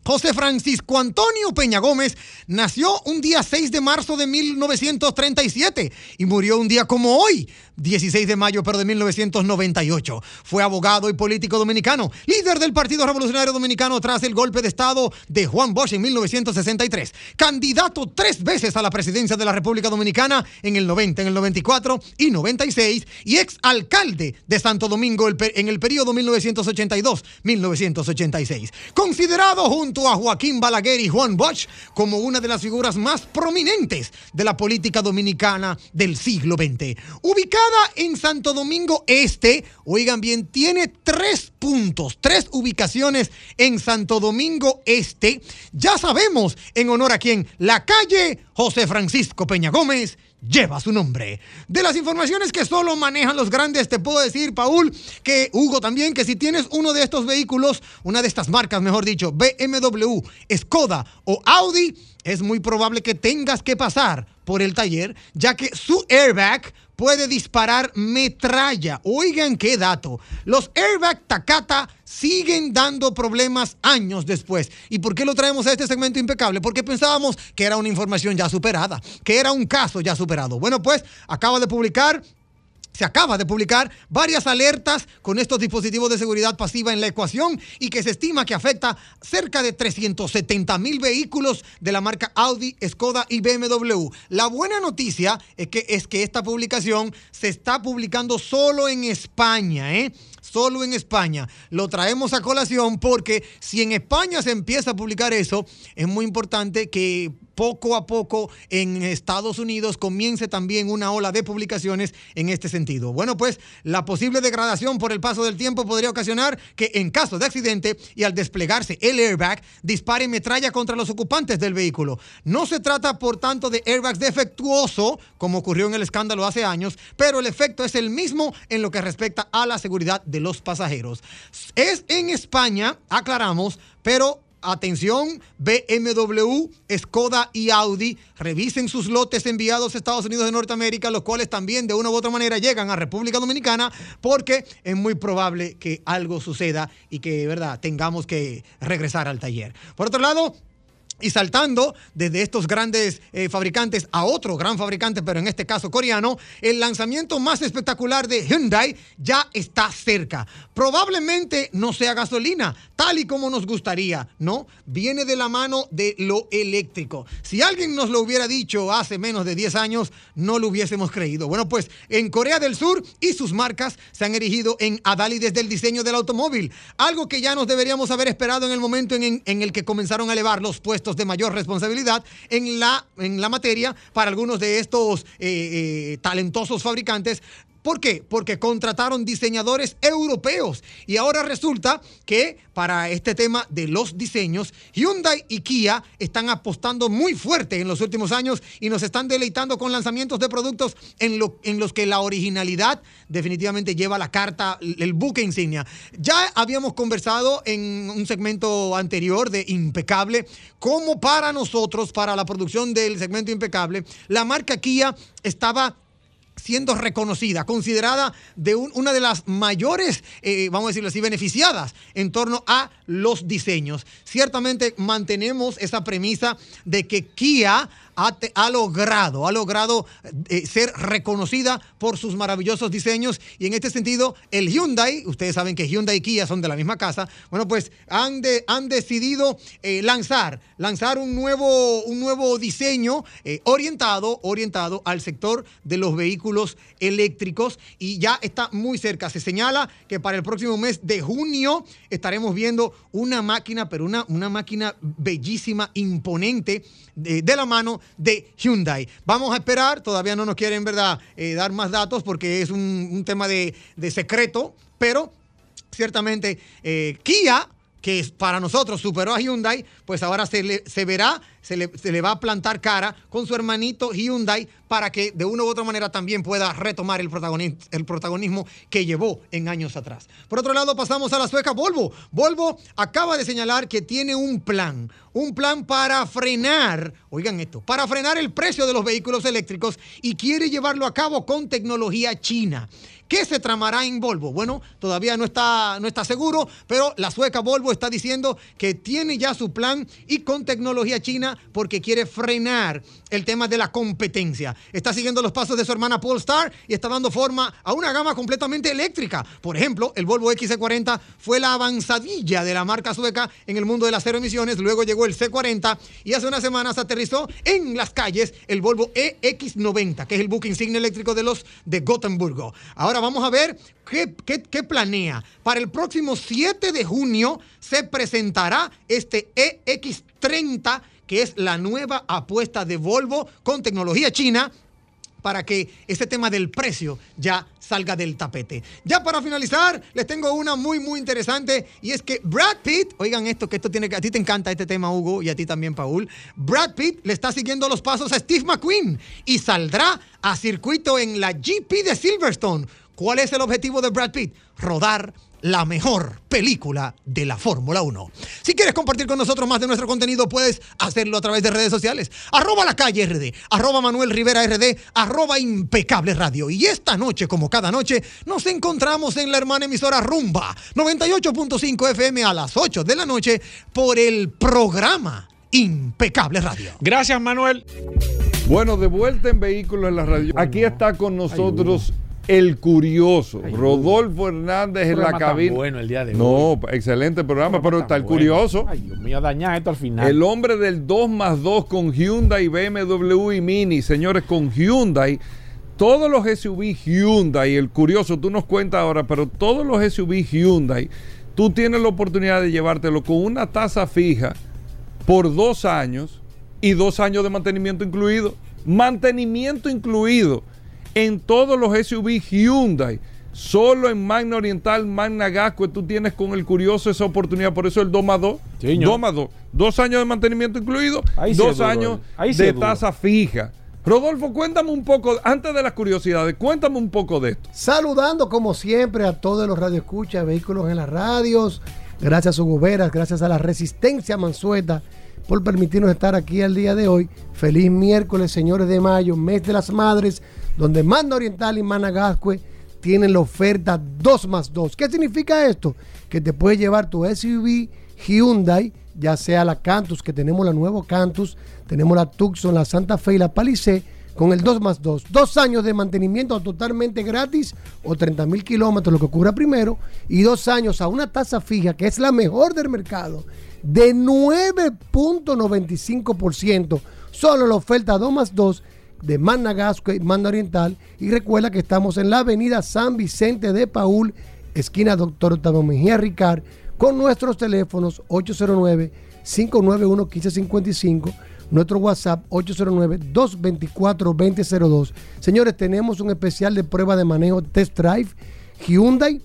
José Francisco Antonio Peña Gómez nació un día 6 de marzo de 1937 y murió un día como hoy, 16 de mayo, pero de 1998. Fue abogado y político dominicano, líder del Partido Revolucionario Dominicano tras el golpe de Estado de Juan Bosch en 1963, candidato tres veces a la presidencia de la República Dominicana en el 90, en el 94 y 96 y ex alcalde de Santo Domingo en el periodo 1982-1986. Considerado junto a Joaquín Balaguer y Juan Bosch como una de las figuras más prominentes de la política dominicana del siglo XX. Ubicado en Santo Domingo Este, oigan bien, tiene tres puntos, tres ubicaciones en Santo Domingo Este. Ya sabemos en honor a quién, la calle José Francisco Peña Gómez lleva su nombre. De las informaciones que solo manejan los grandes, te puedo decir, Paul, que Hugo también, que si tienes uno de estos vehículos, una de estas marcas, mejor dicho, BMW, Skoda o Audi, es muy probable que tengas que pasar por el taller, ya que su airbag puede disparar metralla. Oigan qué dato. Los airbag Takata siguen dando problemas años después. ¿Y por qué lo traemos a este segmento impecable? Porque pensábamos que era una información ya superada, que era un caso ya superado. Bueno, pues acaba de publicar se acaba de publicar varias alertas con estos dispositivos de seguridad pasiva en la ecuación y que se estima que afecta cerca de 370 mil vehículos de la marca Audi, Skoda y BMW. La buena noticia es que, es que esta publicación se está publicando solo en España, ¿eh? solo en España. Lo traemos a colación porque si en España se empieza a publicar eso, es muy importante que poco a poco en Estados Unidos comience también una ola de publicaciones en este sentido. Bueno, pues la posible degradación por el paso del tiempo podría ocasionar que en caso de accidente y al desplegarse el airbag dispare metralla contra los ocupantes del vehículo. No se trata por tanto de airbags defectuoso como ocurrió en el escándalo hace años, pero el efecto es el mismo en lo que respecta a la seguridad de los pasajeros. Es en España, aclaramos, pero Atención, BMW, Skoda y Audi revisen sus lotes enviados a Estados Unidos de Norteamérica, los cuales también de una u otra manera llegan a República Dominicana, porque es muy probable que algo suceda y que, verdad, tengamos que regresar al taller. Por otro lado, y saltando desde estos grandes eh, fabricantes a otro gran fabricante, pero en este caso coreano, el lanzamiento más espectacular de Hyundai ya está cerca. Probablemente no sea gasolina, tal y como nos gustaría, ¿no? Viene de la mano de lo eléctrico. Si alguien nos lo hubiera dicho hace menos de 10 años, no lo hubiésemos creído. Bueno, pues en Corea del Sur y sus marcas se han erigido en Adali desde el diseño del automóvil, algo que ya nos deberíamos haber esperado en el momento en, en el que comenzaron a elevar los puestos de mayor responsabilidad en la, en la materia para algunos de estos eh, eh, talentosos fabricantes ¿Por qué? Porque contrataron diseñadores europeos y ahora resulta que para este tema de los diseños, Hyundai y Kia están apostando muy fuerte en los últimos años y nos están deleitando con lanzamientos de productos en, lo, en los que la originalidad definitivamente lleva la carta, el buque insignia. Ya habíamos conversado en un segmento anterior de Impecable, cómo para nosotros, para la producción del segmento Impecable, la marca Kia estaba siendo reconocida, considerada de una de las mayores, eh, vamos a decirlo así, beneficiadas en torno a los diseños. Ciertamente mantenemos esa premisa de que Kia ha, logrado, ha logrado eh, ser reconocida por sus maravillosos diseños y en este sentido el Hyundai, ustedes saben que Hyundai y Kia son de la misma casa, bueno pues han, han decidido eh, lanzar, lanzar un nuevo, un nuevo diseño eh, orientado, orientado al sector de los vehículos eléctricos y ya está muy cerca. Se señala que para el próximo mes de junio estaremos viendo una máquina, pero una, una máquina bellísima, imponente, de la mano de Hyundai. Vamos a esperar, todavía no nos quieren, ¿verdad?, eh, dar más datos porque es un, tema de, secreto, pero ciertamente eh, Kia que para nosotros superó a Hyundai, pues ahora se, le, se verá, se le, se le, va a plantar cara con su hermanito Hyundai para que de una u otra manera también pueda retomar el el protagonismo que llevó en años atrás. Por otro lado, pasamos a la sueca Volvo. Volvo acaba de señalar que tiene un plan, un plan para frenar, oigan esto, para frenar el precio de los vehículos eléctricos y quiere llevarlo a cabo con tecnología china. ¿Qué se tramará en Volvo? Bueno, todavía no está, no está seguro, pero la sueca Volvo está diciendo que tiene ya su plan y con tecnología china porque quiere frenar el tema de la competencia. Está siguiendo los pasos de su hermana Polestar y está dando forma a una gama completamente eléctrica. Por ejemplo, el Volvo XC40 fue la avanzadilla de la marca sueca en el mundo de las cero emisiones. Luego llegó el C40 y hace unas semanas aterrizó en las calles el Volvo EX90, que es el buque insignia eléctrico de los de Gotemburgo. Ahora vamos a ver qué, planea. Para el próximo 7 de junio se presentará este EX30 que es la nueva apuesta de Volvo con tecnología china para que este tema del precio ya salga del tapete. Ya para finalizar, les tengo una muy, muy interesante y es que Brad Pitt, oigan esto, que esto tiene que, a ti te encanta este tema, Hugo, y a ti también, Paul. Brad Pitt le está siguiendo los pasos a Steve McQueen y saldrá a circuito en la GP de Silverstone. ¿Cuál es el objetivo de Brad Pitt? Rodar la mejor película de la Fórmula 1. Si quieres compartir con nosotros más de nuestro contenido, puedes hacerlo a través de redes sociales. Arroba la calle RD, arroba Manuel Rivera RD, arroba impecable radio. Y esta noche, como cada noche, nos encontramos en la hermana emisora Rumba 98.5 FM a las 8 de la noche por el programa Impecable Radio. Gracias, Manuel. Bueno, de vuelta en Vehículos en la Radio. Aquí está con nosotros el curioso, Rodolfo Hernández en la cabina. bueno el día de no, excelente programa, pero está el curioso. Ay, Dios mío, dañar esto al final. El hombre del 2 más 2 con Hyundai, BMW y Mini, señores, con Hyundai. Todos los SUV Hyundai, el curioso, tú nos cuentas ahora, pero todos los SUV Hyundai, tú tienes la oportunidad de llevártelo con una tasa fija por dos años y dos años de mantenimiento incluido. Mantenimiento incluido en todos los SUV Hyundai. Solo en Magna Oriental, Magna Gasco, tú tienes con el curioso esa oportunidad. Por eso el 2 más 2. Señor. 2 más 2. Dos años de mantenimiento incluido, Ahí sí dos años ahí sí de tasa fija. Rodolfo, cuéntame un poco, antes de las curiosidades, cuéntame un poco de esto. Saludando como siempre a todos los radioescuchas, vehículos en las radios. Gracias a Hugo Veras, gracias a la Resistencia Mansueta por permitirnos estar aquí al día de hoy. Feliz miércoles, señores de mayo, mes de las madres, donde Manda Oriental y Managascue tienen la oferta 2 más 2. ¿Qué significa esto? Que te puedes llevar tu SUV Hyundai, ya sea la Cantus, que tenemos la nueva Cantus, tenemos la Tucson, la Santa Fe y la Palisade, con el 2 más 2. Dos años de mantenimiento totalmente gratis o 30 mil kilómetros, lo que ocurra primero, y dos años a una tasa fija, que es la mejor del mercado, de 9.95%. Solo la oferta 2 más 2 de Magna Gasco y Magna Oriental. Y recuerda que estamos en la avenida San Vicente de Paul, esquina Doctor Octavio Mejía Ricard, con nuestros teléfonos 809-591-1555, nuestro WhatsApp 809-224-2002. Señores, tenemos un especial de prueba de manejo Test Drive Hyundai.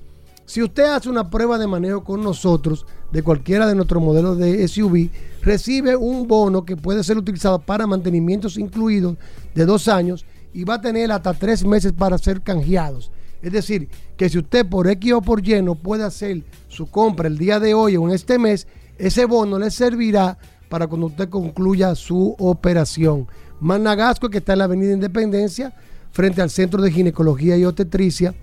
Si usted hace una prueba de manejo con nosotros de cualquiera de nuestros modelos de SUV, recibe un bono que puede ser utilizado para mantenimientos incluidos de dos años y va a tener hasta tres meses para ser canjeados. Es decir, que si usted por X o por Y no puede hacer su compra el día de hoy o en este mes, ese bono le servirá para cuando usted concluya su operación. Managasco, que está en la Avenida Independencia, frente al Centro de Ginecología y Obstetricia,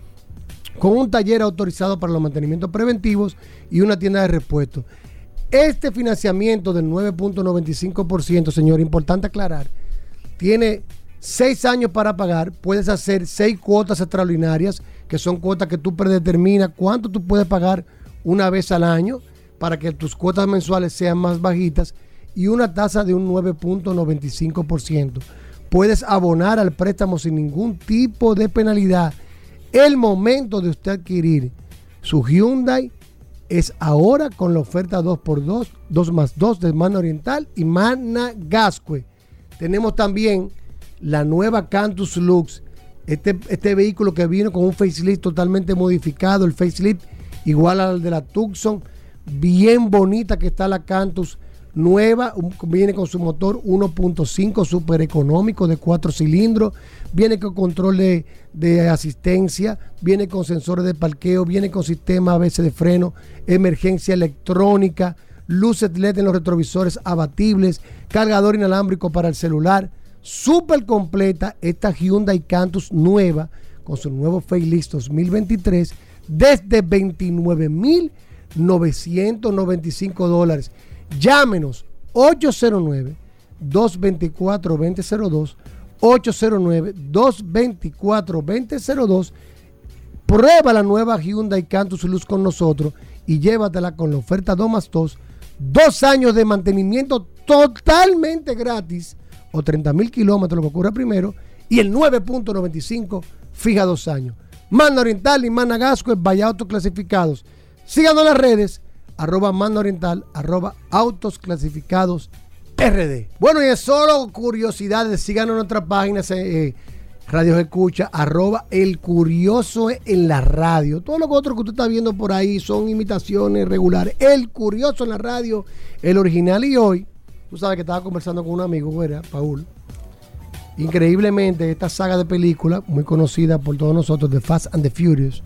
con un taller autorizado para los mantenimientos preventivos y una tienda de repuestos. Este financiamiento del 9.95%, señor, importante aclarar, tiene seis años para pagar, puedes hacer seis cuotas extraordinarias, que son cuotas que tú predeterminas cuánto tú puedes pagar una vez al año para que tus cuotas mensuales sean más bajitas y una tasa de un 9.95%. Puedes abonar al préstamo sin ningún tipo de penalidad. El momento de usted adquirir su Hyundai es ahora con la oferta 2x2, 2 más 2 de Mana Oriental y Mana Gascue. Tenemos también la nueva Cantus Lux, este, este vehículo que vino con un facelift totalmente modificado, el facelift igual al de la Tucson, bien bonita que está la Cantus nueva, viene con su motor 1.5 super económico de 4 cilindros, viene con control de, de asistencia, viene con sensores de parqueo, viene con sistema ABS de freno, emergencia electrónica, luces LED en los retrovisores abatibles, cargador inalámbrico para el celular, súper completa esta Hyundai Cantus nueva con su nuevo facelift 2023 desde 29.995 dólares. Llámenos 809-224-2002, 809-224-2002. Prueba la nueva Hyundai Cantus Luz con nosotros y llévatela con la oferta 2 más 2. Dos años de mantenimiento totalmente gratis o 30 mil kilómetros, lo que ocurra primero, y el 9.95 fija dos años. Manda Oriental y Mana Gasco es Autos Clasificados. Síganos en las redes, arroba Manda Oriental, arroba Autos Clasificados RD. Bueno, y es solo curiosidades, síganos en nuestra página, eh, Radio Escucha, arroba el curioso en la radio. Todo lo otro que usted está viendo por ahí son imitaciones regulares. El curioso en la radio, el original. Y hoy, tú sabes que estaba conversando con un amigo, ¿verdad? Paul. Increíblemente, esta saga de películas, muy conocida por todos nosotros, The Fast and the Furious,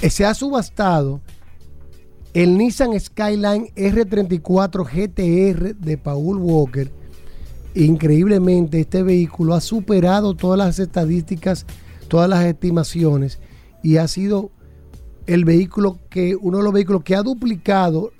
eh, se ha subastado el Nissan Skyline R34 GTR de Paul Walker. Increíblemente, este vehículo ha superado todas las estadísticas, todas las estimaciones y ha sido el vehículo que, uno de los vehículos que ha duplicado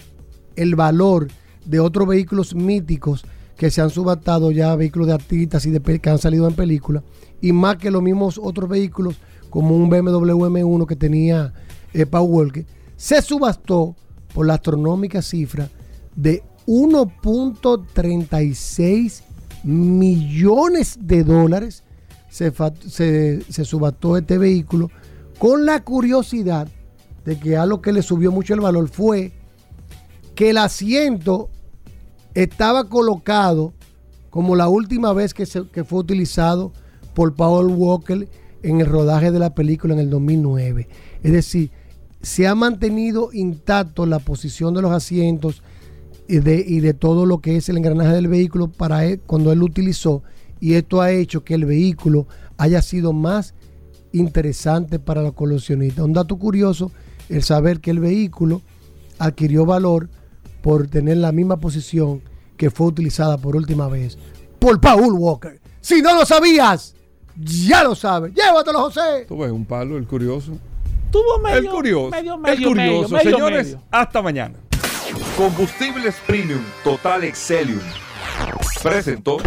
el valor de otros vehículos míticos que se han subastado ya, vehículos de artistas y que han salido en películas, y más que los mismos otros vehículos, como un BMW M1 que tenía eh, Paul Walker, se subastó por la astronómica cifra de 1.36 millones de dólares. Se, se, subastó este vehículo con la curiosidad de que a lo que le subió mucho el valor fue que el asiento estaba colocado como la última vez que, se, que fue utilizado por Paul Walker en el rodaje de la película en el 2009. Es decir, se ha mantenido intacto la posición de los asientos y de, todo lo que es el engranaje del vehículo para él, cuando él lo utilizó. Y esto ha hecho que el vehículo haya sido más interesante para los coleccionistas. Un dato curioso, el saber que el vehículo adquirió valor por tener la misma posición que fue utilizada por última vez por Paul Walker. Si no lo sabías, ya lo sabes. Llévatelo, José. Tú ves un palo, el curioso. Tuvo medio, el curioso. medio, medio, el curioso. medio, Señores, medio. hasta mañana. Combustibles Premium Total Excelium. Presentó.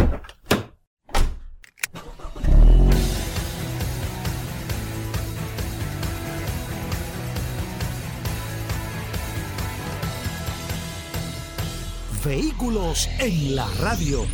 Vehículos en la radio.